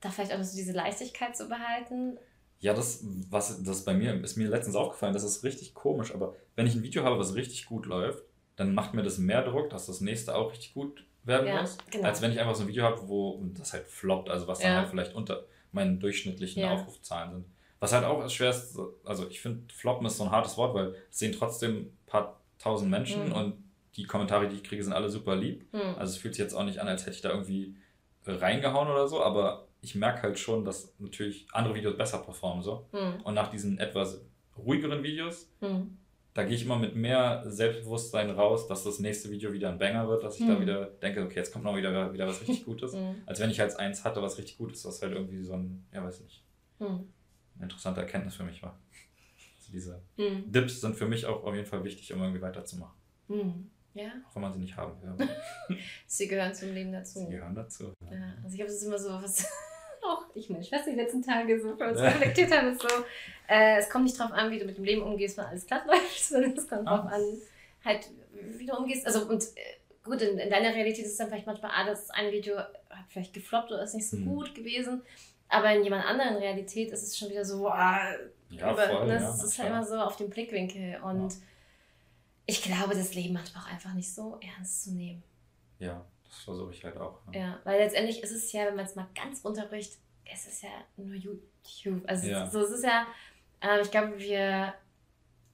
da vielleicht auch so diese Leichtigkeit zu behalten. Ja, das, was, das bei mir ist mir letztens aufgefallen, das ist richtig komisch, aber wenn ich ein Video habe, was richtig gut läuft, dann macht mir das mehr Druck, dass das nächste auch richtig gut werden ja, muss, genau. als wenn ich einfach so ein Video habe, wo das halt floppt, also was dann halt vielleicht unter meinen durchschnittlichen ja. Aufrufzahlen sind. Was halt auch schwer ist, also ich finde, floppen ist so ein hartes Wort, weil es sehen trotzdem ein paar tausend Menschen mhm. und die Kommentare, die ich kriege, sind alle super lieb. Mhm. Also es fühlt sich jetzt auch nicht an, als hätte ich da irgendwie reingehauen oder so, aber ich merke halt schon, dass natürlich andere Videos besser performen so. Mhm. Und nach diesen etwas ruhigeren Videos mhm da gehe ich immer mit mehr Selbstbewusstsein raus, dass das nächste Video wieder ein Banger wird, dass ich mhm. da hm. wieder denke, okay, jetzt kommt noch wieder, wieder was richtig Gutes. Mhm. Als wenn ich halt eins hatte, was richtig gut ist, was halt irgendwie so ein, ja, weiß nicht, mhm. eine interessante Erkenntnis für mich war. Also diese hm. Dips sind für mich auch auf jeden Fall wichtig, um irgendwie weiterzumachen. Ja. Auch wenn man sie nicht haben will. sie gehören zum Leben dazu. Sie gehören dazu. Ja. ja. Also ich es ist immer so was auch ich meine Schwester die letzten Tage so für uns reflektiert haben, ist so, äh, es kommt nicht drauf an, wie du mit dem Leben umgehst, wenn alles glatt läuft, sondern es kommt drauf an, halt, wie du umgehst. Also, und äh, gut, in, in, deiner Realität ist es dann vielleicht manchmal, ah, das ein Video hat vielleicht gefloppt oder ist nicht so mhm. gut gewesen. Aber in jemand anderen Realität ist es schon wieder so, ah, ja, über, voll, ne? ja, es ist halt immer so auf dem Blickwinkel. Und ja. Ich glaube, das Leben hat auch einfach nicht so ernst zu nehmen. Ja, das versuche ich halt auch. Ja. ja, weil letztendlich ist es ja, wenn man es mal ganz runterbricht, es ist ja nur YouTube. Also ja. so es ist ja, äh, ich glaube, wir,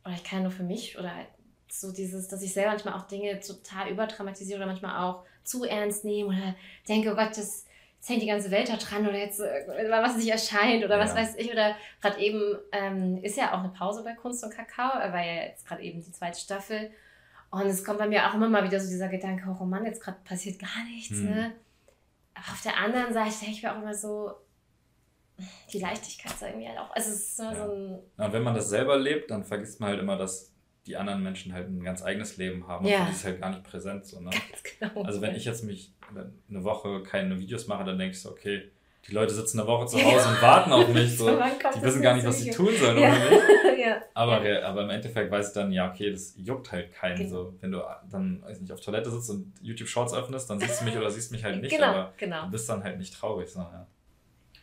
oder ich kann nur für mich oder halt so dieses, dass ich selber manchmal auch Dinge total überdramatisiere oder manchmal auch zu ernst nehme oder denke, oh Gott, das jetzt hängt die ganze Welt da dran oder jetzt äh, was nicht erscheint oder ja. was weiß ich. Oder gerade eben ähm, ist ja auch eine Pause bei Kunst und Kakao, äh, weil ja jetzt gerade eben die zweite Staffel. Und es kommt bei mir auch immer mal wieder so dieser Gedanke, oh Mann, jetzt gerade passiert gar nichts, hm. ne? Aber auf der anderen Seite denke ich mir auch immer so, die Leichtigkeit ist irgendwie halt auch. Also es ist so, ja. so ein. und wenn man das selber lebt, dann vergisst man halt immer, dass die anderen Menschen halt ein ganz eigenes Leben haben ja. und die ist halt gar nicht präsent. So, ne? Genau. Also wenn ich jetzt mich eine Woche keine Videos mache, dann denke ich so, okay, die Leute sitzen eine Woche zu Hause ja. und warten auf mich. So. die wissen gar nicht, was sie tun sollen ja. ja. Aber, ja. aber im Endeffekt weiß ich dann, ja, okay, das juckt halt keinen. Genau. So. Wenn du dann, weiß nicht, auf Toilette sitzt und YouTube Shorts öffnest, dann siehst du mich oder siehst mich halt nicht. Genau, aber genau. du bist dann halt nicht traurig. So, ja.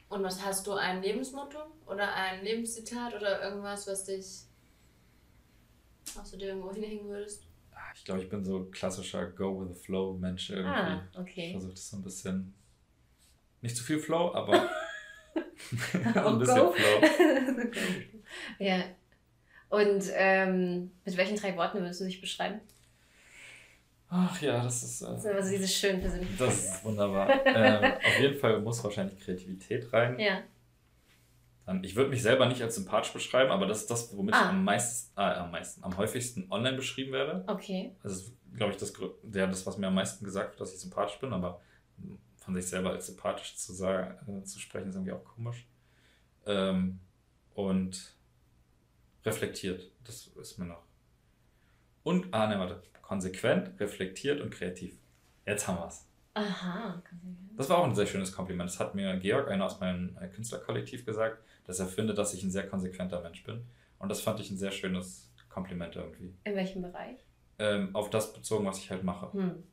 Und was hast du, ein Lebensmotto oder ein Lebenszitat oder irgendwas, was dich, was du dir irgendwo hinhängen würdest? Ich glaube, ich bin so klassischer Go with the Flow Mensch irgendwie. Ah, okay. Ich versuche das so ein bisschen nicht zu viel Flow, aber ein bisschen. Flow. ja. Und ähm, mit welchen drei Worten würdest du dich beschreiben? Ach ja, das ist. Äh, das sind immer so diese schönen Persönlichkeiten. Das ist wunderbar. ähm, auf jeden Fall muss wahrscheinlich Kreativität rein. Ja. Dann, ich würde mich selber nicht als sympathisch beschreiben, aber das ist das, womit ah. ich am meisten, äh, am meisten, am häufigsten online beschrieben werde. Okay. Das ist, glaube ich, das, ja, das, was mir am meisten gesagt wird, dass ich sympathisch bin, aber von sich selber als sympathisch zu, sagen, äh, zu sprechen, ist irgendwie auch komisch. Ähm, und reflektiert, das ist mir noch. Und, ah, ne, warte, konsequent, reflektiert und kreativ. Jetzt haben wir es. Aha, Das war auch ein sehr schönes Kompliment. Das hat mir Georg, einer aus meinem äh, Künstlerkollektiv, gesagt, dass er findet, dass ich ein sehr konsequenter Mensch bin. Und das fand ich ein sehr schönes Kompliment irgendwie. In welchem Bereich? Ähm, auf das bezogen, was ich halt mache. Hm.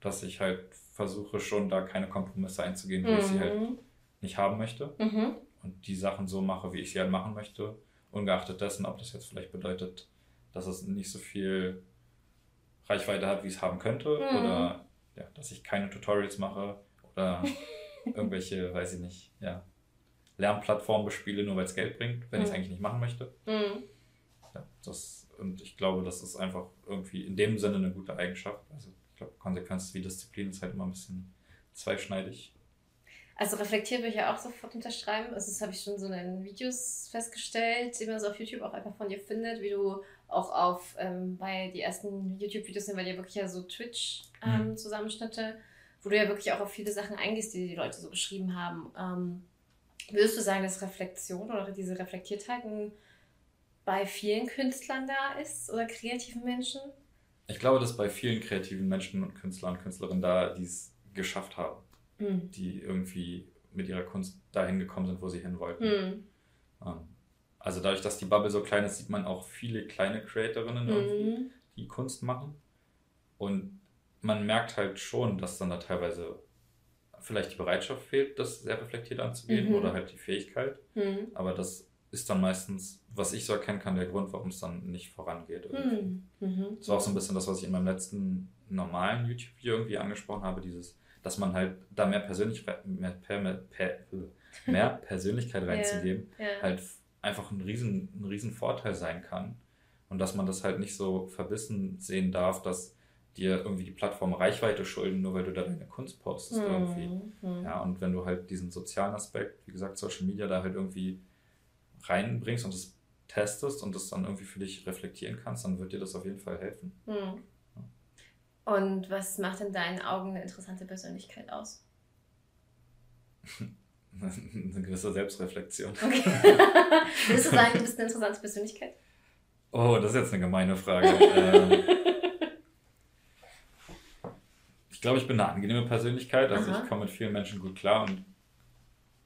Dass ich halt versuche schon da keine Kompromisse einzugehen, wie mhm. ich sie halt mhm. nicht haben möchte. Mhm. Und die Sachen so mache, wie ich sie halt machen möchte. Ungeachtet dessen, ob das jetzt vielleicht bedeutet, dass es nicht so viel Reichweite hat, wie es haben könnte. Mhm. Oder ja, dass ich keine Tutorials mache oder irgendwelche, weiß ich nicht, ja, Lernplattformen bespiele, nur weil es Geld bringt, wenn ich es mhm. eigentlich nicht machen möchte. Mhm. Ja, das, und ich glaube, das ist einfach irgendwie in dem Sinne eine gute Eigenschaft. Also ich glaube, Konsequenz wie Disziplin ist halt immer ein bisschen zweischneidig. Also reflektiert würde ich ja auch sofort unterschreiben. Also das habe ich schon so in deinen Videos festgestellt, die man so auf YouTube auch einfach von dir findet, wie du auch auf ähm, bei die ersten YouTube-Videos sind, weil ja wirklich ja so Twitch-Zusammenschnitte, ähm, mhm. wo du ja wirklich auch auf viele Sachen eingehst, die die Leute so beschrieben haben. Ähm, würdest du sagen, dass Reflexion oder diese Reflektiertheit bei vielen Künstlern da ist oder kreativen Menschen? Ich glaube, dass bei vielen kreativen Menschen und Künstlern und Künstlerinnen da, die es geschafft haben, mhm. die irgendwie mit ihrer Kunst dahin gekommen sind, wo sie hin wollten. Mhm. Also dadurch, dass die Bubble so klein ist, sieht man auch viele kleine Creatorinnen mhm. die Kunst machen. Und man merkt halt schon, dass dann da teilweise vielleicht die Bereitschaft fehlt, das sehr reflektiert anzugehen mhm. oder halt die Fähigkeit. Mhm. Aber das ist dann meistens, was ich so erkennen kann, der Grund, warum es dann nicht vorangeht. Mhm. mhm. Das war auch so ein bisschen das, was ich in meinem letzten normalen YouTube-Video irgendwie angesprochen habe, dieses, dass man halt da mehr, Persönlich mehr, mehr, mehr Persönlichkeit reinzugeben, ja, ja. halt einfach ein riesen, ein riesen Vorteil sein kann. Und dass man das halt nicht so verbissen sehen darf, dass dir irgendwie die Plattform Reichweite schulden, nur weil du da deine Kunst postest mhm. irgendwie. Mhm. Ja, und wenn du halt diesen sozialen Aspekt, wie gesagt, Social Media da halt irgendwie reinbringst und es testest und das dann irgendwie für dich reflektieren kannst, dann wird dir das auf jeden Fall helfen. Mhm. Und was macht in deinen Augen eine interessante Persönlichkeit aus? eine gewisse Selbstreflexion. Okay. Willst du sagen, du bist eine interessante Persönlichkeit? Oh, das ist jetzt eine gemeine Frage. ähm, ich glaube, ich bin eine angenehme Persönlichkeit. Also Aha. ich komme mit vielen Menschen gut klar und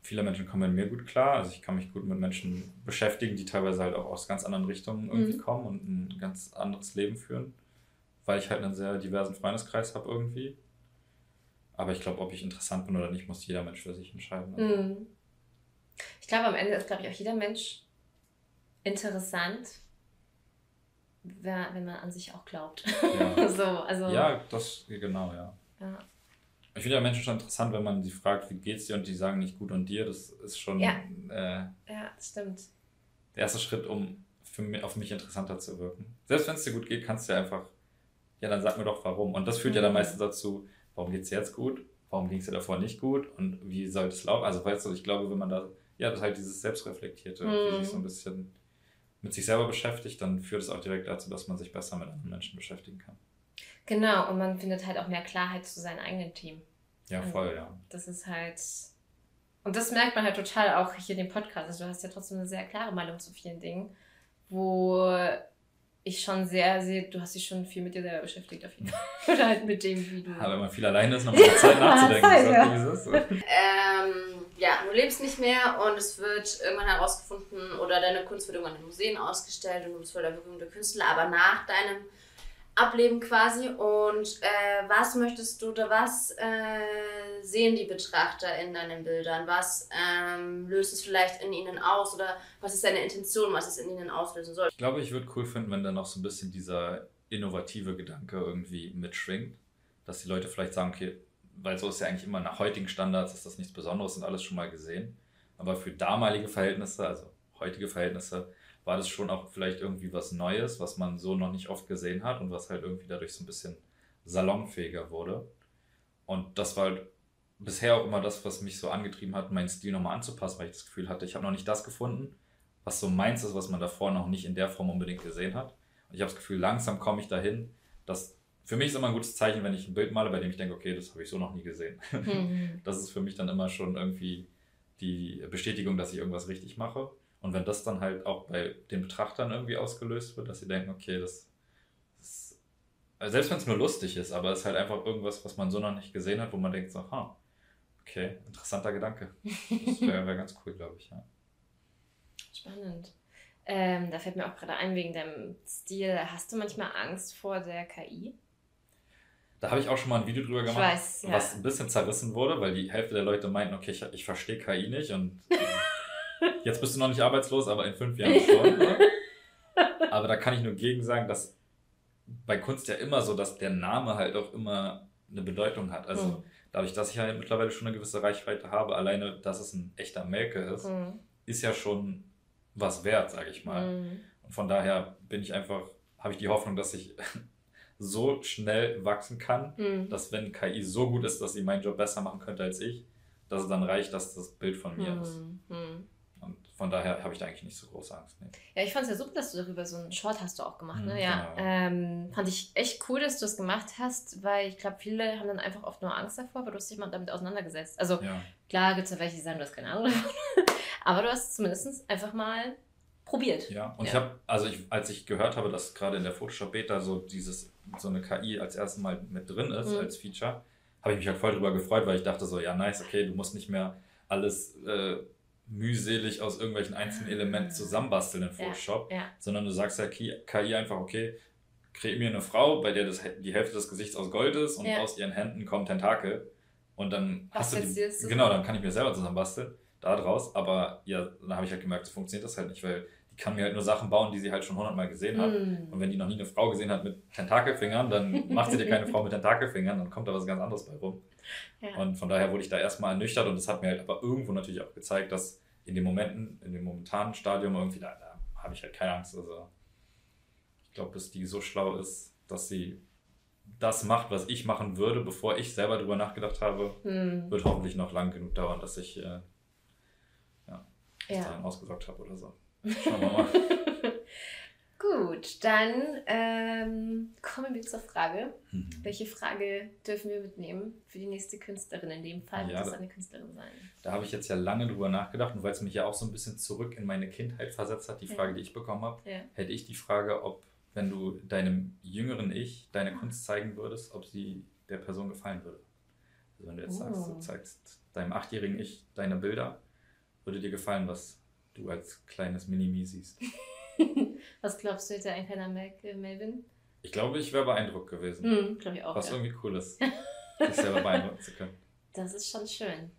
viele Menschen kommen mit mir gut klar. Also ich kann mich gut mit Menschen beschäftigen, die teilweise halt auch aus ganz anderen Richtungen irgendwie mhm. kommen und ein ganz anderes Leben führen, weil ich halt einen sehr diversen Freundeskreis habe irgendwie. Aber ich glaube, ob ich interessant bin oder nicht, muss jeder Mensch für sich entscheiden. Mhm. Ich glaube, am Ende ist, glaube ich, auch jeder Mensch interessant, wenn man an sich auch glaubt. Ja, so, also, ja das, genau, ja. Ja. Ich finde ja Menschen schon interessant, wenn man sie fragt, wie geht's dir und die sagen nicht gut und dir. Das ist schon. Ja, äh, ja das stimmt. Der erste Schritt, um für mich, auf mich interessanter zu wirken. Selbst wenn es dir gut geht, kannst du ja einfach, ja, dann sag mir doch warum. Und das führt mhm. ja dann mhm. meistens dazu, warum geht es jetzt gut? Warum ging es dir davor nicht gut? Und wie soll es laufen? Also, weißt du, ich glaube, wenn man da, ja, das halt dieses Selbstreflektierte, mhm. sich so ein bisschen mit sich selber beschäftigt, dann führt es auch direkt dazu, dass man sich besser mit anderen Menschen beschäftigen kann. Genau, und man findet halt auch mehr Klarheit zu seinem eigenen Team. Ja, also, voll, ja. Das ist halt. Und das merkt man halt total auch hier in dem Podcast. Also du hast ja trotzdem eine sehr klare Meinung zu vielen Dingen, wo ich schon sehr sehe, du hast dich schon viel mit dir selber beschäftigt auf jeden Fall. Oder halt mit dem, wie du. Aber wenn man viel alleine ist, noch mal Zeit nachzudenken. Zeit, ja. Ist ähm, ja, du lebst nicht mehr und es wird irgendwann herausgefunden oder deine Kunst wird irgendwann in Museen ausgestellt und du bist voll der berühmte Künstler, aber nach deinem Ableben quasi. Und äh, was möchtest du oder was äh, sehen die Betrachter in deinen Bildern? Was ähm, löst es vielleicht in ihnen aus oder was ist deine Intention, was es in ihnen auslösen soll? Ich glaube, ich würde cool finden, wenn da noch so ein bisschen dieser innovative Gedanke irgendwie mitschwingt, dass die Leute vielleicht sagen, okay, weil so ist ja eigentlich immer nach heutigen Standards, ist das nichts Besonderes und alles schon mal gesehen. Aber für damalige Verhältnisse, also heutige Verhältnisse, war das schon auch vielleicht irgendwie was Neues, was man so noch nicht oft gesehen hat und was halt irgendwie dadurch so ein bisschen salonfähiger wurde. Und das war halt bisher auch immer das, was mich so angetrieben hat, meinen Stil nochmal anzupassen, weil ich das Gefühl hatte, ich habe noch nicht das gefunden, was so meins ist, was man davor noch nicht in der Form unbedingt gesehen hat. Und ich habe das Gefühl, langsam komme ich dahin, dass für mich ist immer ein gutes Zeichen, wenn ich ein Bild male, bei dem ich denke, okay, das habe ich so noch nie gesehen. Mhm. Das ist für mich dann immer schon irgendwie die Bestätigung, dass ich irgendwas richtig mache. Und wenn das dann halt auch bei den Betrachtern irgendwie ausgelöst wird, dass sie denken, okay, das ist, also selbst wenn es nur lustig ist, aber es ist halt einfach irgendwas, was man so noch nicht gesehen hat, wo man denkt, so, ha, okay, interessanter Gedanke. Das wäre wär ganz cool, glaube ich, ja. Spannend. Ähm, da fällt mir auch gerade ein, wegen deinem Stil, hast du manchmal Angst vor der KI? Da habe ich auch schon mal ein Video drüber gemacht, weiß, ja. was ein bisschen zerrissen wurde, weil die Hälfte der Leute meinten, okay, ich, ich verstehe KI nicht und Jetzt bist du noch nicht arbeitslos, aber in fünf Jahren schon. Ne? aber da kann ich nur gegen sagen, dass bei Kunst ja immer so, dass der Name halt auch immer eine Bedeutung hat. Also mhm. dadurch, dass ich halt mittlerweile schon eine gewisse Reichweite habe, alleine, dass es ein echter Melke ist, mhm. ist ja schon was wert, sage ich mal. Mhm. Und von daher bin ich einfach, habe ich die Hoffnung, dass ich so schnell wachsen kann, mhm. dass wenn KI so gut ist, dass sie meinen Job besser machen könnte als ich, dass es dann reicht, dass das Bild von mir mhm. ist. Von daher habe ich da eigentlich nicht so große Angst. Nee. Ja, ich fand es ja super, dass du darüber so einen Short hast du auch gemacht. Ne? Mhm, ja, genau. ähm, fand ich echt cool, dass du es gemacht hast, weil ich glaube, viele haben dann einfach oft nur Angst davor, aber du hast dich mal damit auseinandergesetzt. Also ja. klar gibt es ja welche, die sagen, du hast keine Ahnung aber du hast zumindest einfach mal probiert. Ja, und ja. ich habe, also ich, als ich gehört habe, dass gerade in der Photoshop Beta so dieses, so eine KI als erstes Mal mit drin ist, mhm. als Feature, habe ich mich halt voll darüber gefreut, weil ich dachte so, ja nice, okay, du musst nicht mehr alles äh, mühselig aus irgendwelchen einzelnen Elementen zusammenbasteln in Photoshop, ja, ja. sondern du sagst ja KI einfach, okay, kreier mir eine Frau, bei der das, die Hälfte des Gesichts aus Gold ist und ja. aus ihren Händen kommen Tentakel. Und dann hast du die, genau, dann kann ich mir selber zusammenbasteln, da draus. Aber ja, dann habe ich halt gemerkt, so funktioniert das halt nicht, weil die kann mir halt nur Sachen bauen, die sie halt schon hundertmal gesehen hat. Mm. Und wenn die noch nie eine Frau gesehen hat mit Tentakelfingern, dann macht sie dir keine Frau mit Tentakelfingern, dann kommt da was ganz anderes bei rum. Und von daher wurde ich da erstmal ernüchtert und das hat mir halt aber irgendwo natürlich auch gezeigt, dass in den Momenten, in dem momentanen Stadium irgendwie, da, da habe ich halt keine Angst. Also ich glaube, dass die so schlau ist, dass sie das macht, was ich machen würde, bevor ich selber darüber nachgedacht habe, hm. wird hoffentlich noch lang genug dauern, dass ich äh, ja, ja. ausgesorgt habe oder so. Schauen wir mal. Gut, dann ähm, kommen wir zur Frage. Mhm. Welche Frage dürfen wir mitnehmen für die nächste Künstlerin? In dem Fall ja, wird es eine Künstlerin sein. Da habe ich jetzt ja lange drüber nachgedacht und weil es mich ja auch so ein bisschen zurück in meine Kindheit versetzt hat, die Frage, ja. die ich bekommen habe, ja. hätte ich die Frage, ob, wenn du deinem jüngeren Ich deine Kunst zeigen würdest, ob sie der Person gefallen würde. Also wenn du jetzt oh. sagst, du oh. zeigst deinem achtjährigen Ich deine Bilder, würde dir gefallen, was du als kleines Mini-Me siehst. Was glaubst du, hätte ein kleiner äh, Melvin? Ich glaube, ich wäre beeindruckt gewesen. Mhm, glaube ich auch. Was ja. irgendwie cool ist, sich selber beeindrucken zu können. Das ist schon schön.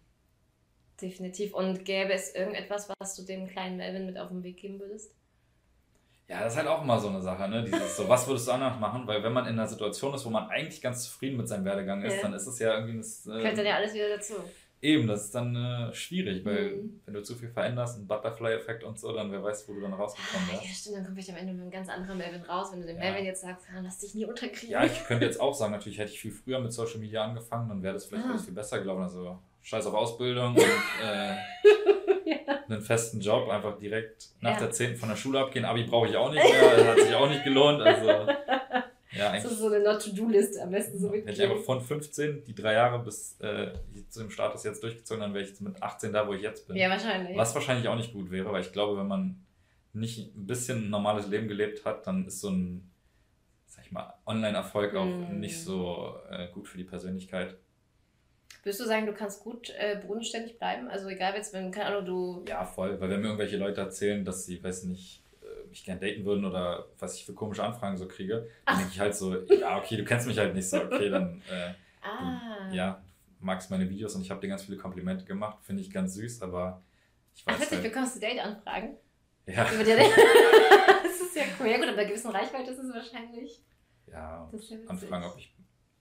Definitiv. Und gäbe es irgendetwas, was du dem kleinen Melvin mit auf den Weg geben würdest? Ja, das ist halt auch immer so eine Sache, ne? Dieses so, was würdest du anders machen? Weil wenn man in einer Situation ist, wo man eigentlich ganz zufrieden mit seinem Werdegang ist, ja. dann ist es ja irgendwie das. Äh, dann ja alles wieder dazu. Eben, das ist dann äh, schwierig, weil mhm. wenn du zu viel veränderst, ein Butterfly-Effekt und so, dann wer weiß, wo du dann rausgekommen wärst. Ja, stimmt, dann kommt vielleicht am Ende mit einem ganz anderen Melvin raus, wenn du dem ja. Melvin jetzt sagst, ah, lass dich nie unterkriegen. Ja, ich könnte jetzt auch sagen, natürlich hätte ich viel früher mit Social Media angefangen, dann wäre das vielleicht ah. alles viel besser gelaufen. Also scheiß auf Ausbildung und äh, ja. einen festen Job, einfach direkt nach ja. der 10. von der Schule abgehen. Abi brauche ich auch nicht mehr, das hat sich auch nicht gelohnt. Also, ja, das ist so eine Not-to-Do-Liste am besten so mitgeben. Hätte ich einfach von 15 die drei Jahre bis äh, zu dem Status jetzt durchgezogen, dann wäre ich jetzt mit 18 da, wo ich jetzt bin. Ja, wahrscheinlich. Was wahrscheinlich auch nicht gut wäre, weil ich glaube, wenn man nicht ein bisschen ein normales Leben gelebt hat, dann ist so ein, sag ich mal, Online-Erfolg auch mm. nicht so äh, gut für die Persönlichkeit. Würdest du sagen, du kannst gut äh, bodenständig bleiben? Also egal jetzt, wenn, keine Ahnung, du... Ja, voll. Weil wenn mir irgendwelche Leute erzählen, dass sie, weiß nicht, mich gern daten würden oder was ich für komische Anfragen so kriege, dann denke ich halt so, ja, okay, du kennst mich halt nicht so, okay, dann... Äh, ah. Du, ja, magst meine Videos und ich habe dir ganz viele Komplimente gemacht, finde ich ganz süß, aber ich weiß Ach, witzig, halt, bekommst du Date-Anfragen? Ja. das ist ja cool. Ja gut, ab einer gewissen Reichweite ist es wahrscheinlich. Ja, Anfragen, ob ich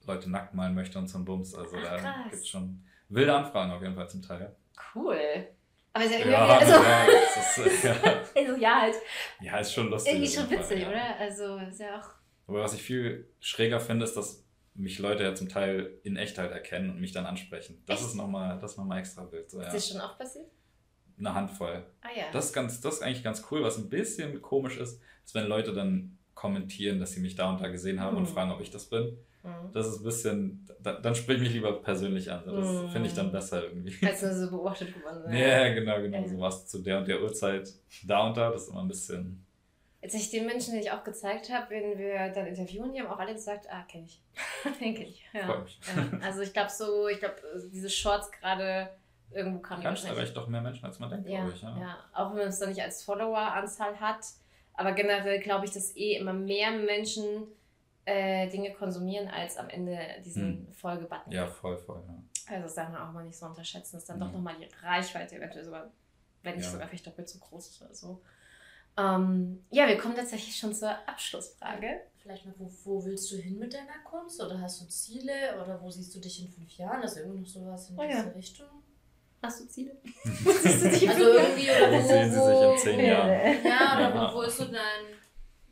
Leute nackt malen möchte und zum Bums. Also Ach, da gibt es schon wilde Anfragen auf jeden Fall zum Teil. Cool. Aber ist ja irgendwie. Ja, also, ja, ist, ja. also ja, halt. Ja, ist schon lustig. Irgendwie schon witzig, Fall, oder? Also ist ja auch. Aber was ich viel schräger finde, ist, dass mich Leute ja zum Teil in Echtheit erkennen und mich dann ansprechen. Das Echt? ist nochmal noch extra wild. So, ja. Ist das schon auch passiert? Eine Handvoll. Ah ja. Das ist, ganz, das ist eigentlich ganz cool. Was ein bisschen komisch ist, ist, wenn Leute dann kommentieren, dass sie mich da und da gesehen haben mhm. und fragen, ob ich das bin. Mhm. Das ist ein bisschen, da, dann sprich mich lieber persönlich an. Das mhm. finde ich dann besser irgendwie. Als nur so beobachtet geworden sein. Ja, genau, genau. So warst du zu der und der Uhrzeit da und da. Das ist immer ein bisschen. Jetzt habe ich den Menschen, den ich auch gezeigt habe, wenn wir dann interviewen, die haben auch alle gesagt, ah, kenne ich. den kenne ich. Ja. ja. Also ich glaube so, ich glaube, diese Shorts gerade irgendwo kann man. erreicht doch mehr Menschen, als man denkt, ja, glaube ich. Ja. ja, auch wenn man es dann nicht als Follower-Anzahl hat. Aber generell glaube ich, dass eh immer mehr Menschen äh, Dinge konsumieren, als am Ende diesen hm. Folgebutton. Ja, voll, voll. Ja. Also das darf man auch mal nicht so unterschätzen, dass dann mhm. doch nochmal die Reichweite eventuell sogar, wenn nicht ja. sogar vielleicht doppelt so groß ist oder so. Ähm, ja, wir kommen tatsächlich schon zur Abschlussfrage. Vielleicht mal, wo, wo willst du hin mit deiner Kunst? Oder hast du Ziele? Oder wo siehst du dich in fünf Jahren? Also irgendwie noch sowas in oh, diese ja. Richtung? Hast du Ziele? also irgendwie, oder wo, sehen sie sich in zehn Jahren? Ja, oder ja. Wo, ist so dein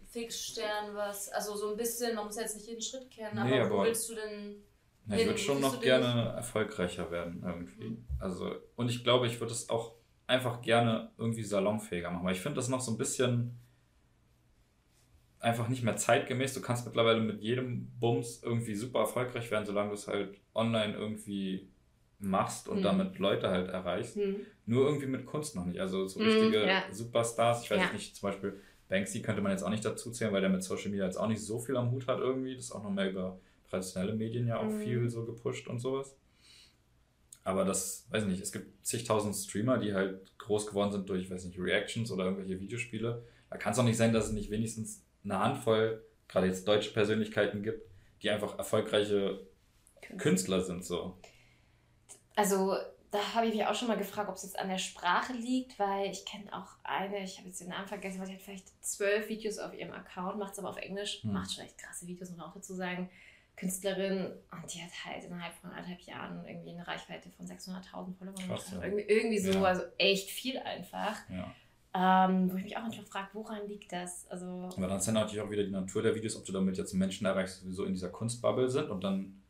Fixstern, was, also so ein bisschen, man muss jetzt nicht jeden Schritt kennen, nee, aber, wo willst du denn ja, ich würde schon noch gerne erfolgreicher werden irgendwie. Mhm. Also, und ich glaube, ich würde es auch einfach gerne irgendwie salonfähiger machen, weil ich finde das noch so ein bisschen einfach nicht mehr zeitgemäß. Du kannst mittlerweile mit jedem Bums irgendwie super erfolgreich werden, solange du es halt online irgendwie machst und mhm. damit Leute halt erreichst. Mhm. Nur irgendwie mit Kunst noch nicht. Also so mhm, richtige ja. Superstars. Ich weiß ja. nicht, zum Beispiel Banksy könnte man jetzt auch nicht dazu zählen, weil der mit Social Media jetzt auch nicht so viel am Hut hat irgendwie. Das ist auch noch mehr über traditionelle Medien ja auch mhm. viel so gepusht und sowas. Aber das, weiß ich nicht, es gibt zigtausend Streamer, die halt groß geworden sind durch, weiß nicht, Reactions oder irgendwelche Videospiele. Da kann es auch nicht sein, dass es nicht wenigstens eine Handvoll, gerade jetzt deutsche Persönlichkeiten gibt, die einfach erfolgreiche Künstler sind so. Also da habe ich mich auch schon mal gefragt, ob es jetzt an der Sprache liegt, weil ich kenne auch eine, ich habe jetzt den Namen vergessen, weil die hat vielleicht zwölf Videos auf ihrem Account, macht es aber auf Englisch, hm. macht schon echt krasse Videos, muss man auch dazu sagen. Künstlerin und die hat halt innerhalb von anderthalb Jahren irgendwie eine Reichweite von 600.000 Followern. Irgendwie, irgendwie so, ja. also echt viel einfach. Ja. Ähm, wo ich mich auch manchmal frage, woran liegt das? Also, Aber dann ist ja natürlich auch wieder die Natur der Videos, ob du damit jetzt Menschen erreichst, die sowieso in dieser Kunstbubble sind und dann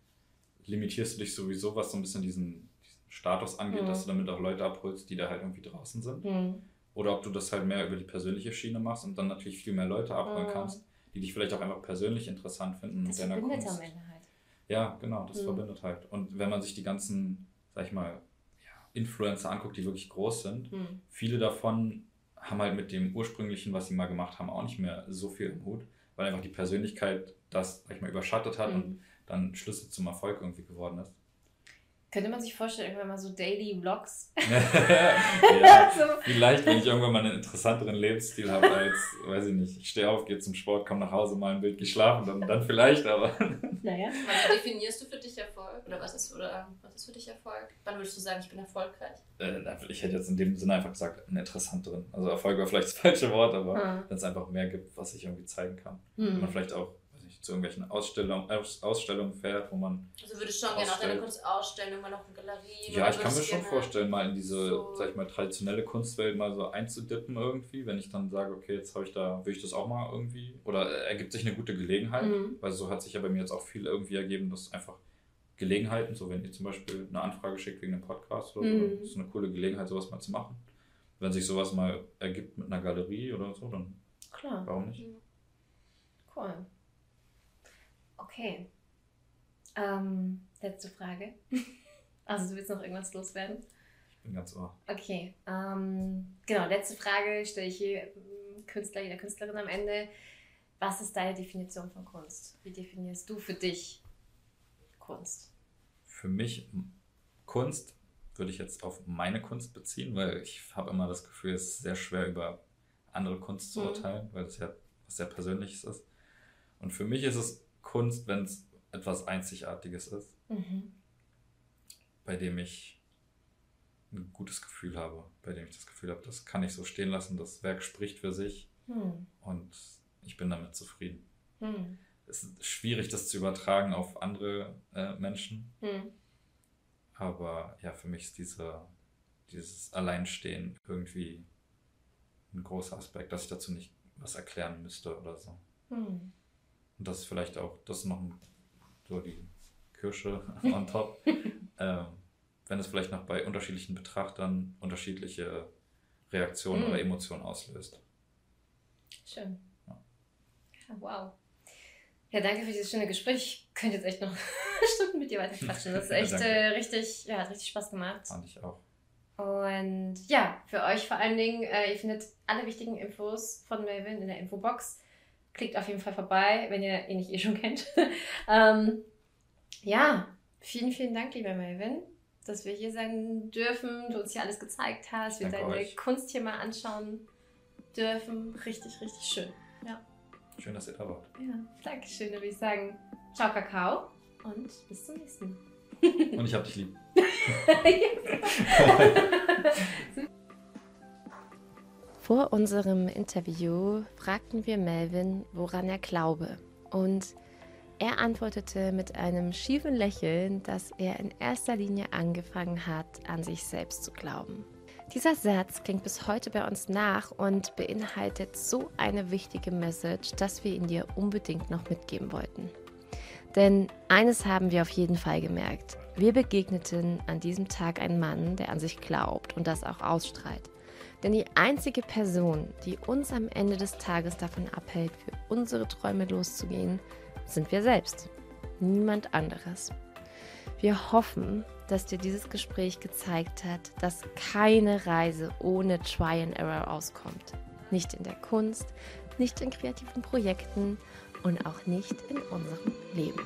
limitierst du dich sowieso, was so ein bisschen diesen Status angeht, mhm. dass du damit auch Leute abholst, die da halt irgendwie draußen sind. Mhm. Oder ob du das halt mehr über die persönliche Schiene machst und dann natürlich viel mehr Leute abholen mhm. kannst, die dich vielleicht auch einfach persönlich interessant finden das mit deiner verbindet Kunst. am Ende halt. Ja, genau, das mhm. verbindet halt. Und wenn man sich die ganzen, sag ich mal, ja, Influencer anguckt, die wirklich groß sind, mhm. viele davon haben halt mit dem ursprünglichen, was sie mal gemacht haben, auch nicht mehr so viel im Hut, weil einfach die Persönlichkeit das, sag ich mal, überschattet hat mhm. und dann Schlüssel zum Erfolg irgendwie geworden ist. Könnte man sich vorstellen, irgendwann mal so Daily Vlogs? ja, so. Vielleicht, wenn ich irgendwann mal einen interessanteren Lebensstil habe als, weiß ich nicht, ich stehe auf, gehe zum Sport, komme nach Hause, mal ein Bild geschlafen, dann, dann vielleicht, aber. Naja. Wann definierst du für dich Erfolg? Oder was ist, oder was ist für dich Erfolg? Wann würdest du sagen, ich bin erfolgreich? Äh, ich hätte jetzt in dem Sinne einfach gesagt, einen interessanteren. Also Erfolg war vielleicht das falsche Wort, aber hm. wenn es einfach mehr gibt, was ich irgendwie zeigen kann. Hm. Wenn man vielleicht auch zu irgendwelchen Ausstellungen, Aus, Ausstellungen fährt, wo man. Also würdest du schon gerne auch deine Kunst ausstellen, mal noch eine Galerie? Ja, ich kann mir schon vorstellen, mal in diese, so sag ich mal, traditionelle Kunstwelt mal so einzudippen irgendwie, wenn ich dann sage, okay, jetzt habe ich da, will ich das auch mal irgendwie. Oder ergibt sich eine gute Gelegenheit, mhm. weil so hat sich ja bei mir jetzt auch viel irgendwie ergeben, dass einfach Gelegenheiten, so wenn ihr zum Beispiel eine Anfrage schickt wegen einem Podcast oder mhm. so, das ist eine coole Gelegenheit, sowas mal zu machen. Wenn sich sowas mal ergibt mit einer Galerie oder so, dann Klar. warum nicht? Cool. Okay. Ähm, letzte Frage. Also du willst noch irgendwas loswerden? Ich bin ganz ohr. Okay. Ähm, genau, letzte Frage stelle ich hier ähm, Künstler, jeder Künstlerin am Ende. Was ist deine Definition von Kunst? Wie definierst du für dich Kunst? Für mich Kunst würde ich jetzt auf meine Kunst beziehen, weil ich habe immer das Gefühl, es ist sehr schwer über andere Kunst zu mhm. urteilen, mhm. weil es ja was sehr Persönliches ist. Und für mich ist es Kunst, wenn es etwas Einzigartiges ist, mhm. bei dem ich ein gutes Gefühl habe, bei dem ich das Gefühl habe, das kann ich so stehen lassen, das Werk spricht für sich mhm. und ich bin damit zufrieden. Mhm. Es ist schwierig, das zu übertragen auf andere äh, Menschen, hm. aber ja, für mich ist diese, dieses Alleinstehen irgendwie ein großer Aspekt, dass ich dazu nicht was erklären müsste oder so. Hm. Und das ist vielleicht auch, das ist noch so die Kirsche on top. ähm, wenn es vielleicht noch bei unterschiedlichen Betrachtern unterschiedliche Reaktionen mm. oder Emotionen auslöst. Schön. Ja. wow. Ja, danke für dieses schöne Gespräch. Ich könnte jetzt echt noch Stunden mit dir weiter quatschen. Das ist echt ja, äh, richtig, ja, hat richtig Spaß gemacht. Fand ich auch. Und ja, für euch vor allen Dingen, äh, ihr findet alle wichtigen Infos von Melvin in der Infobox. Klickt auf jeden Fall vorbei, wenn ihr ihn nicht eh schon kennt. ähm, ja, vielen, vielen Dank, lieber Melvin, dass wir hier sein dürfen, du uns hier alles gezeigt hast, wir deine euch. Kunst hier mal anschauen dürfen. Richtig, richtig schön. Ja. Schön, dass ihr da wart. Ja, danke schön. Dann würde ich sagen, ciao Kakao und bis zum nächsten Mal. Und ich hab dich lieb. Vor unserem Interview fragten wir Melvin, woran er glaube. Und er antwortete mit einem schiefen Lächeln, dass er in erster Linie angefangen hat, an sich selbst zu glauben. Dieser Satz klingt bis heute bei uns nach und beinhaltet so eine wichtige Message, dass wir ihn dir unbedingt noch mitgeben wollten. Denn eines haben wir auf jeden Fall gemerkt. Wir begegneten an diesem Tag einen Mann, der an sich glaubt und das auch ausstrahlt. Denn die einzige Person, die uns am Ende des Tages davon abhält, für unsere Träume loszugehen, sind wir selbst. Niemand anderes. Wir hoffen, dass dir dieses Gespräch gezeigt hat, dass keine Reise ohne Try and Error auskommt. Nicht in der Kunst, nicht in kreativen Projekten und auch nicht in unserem Leben.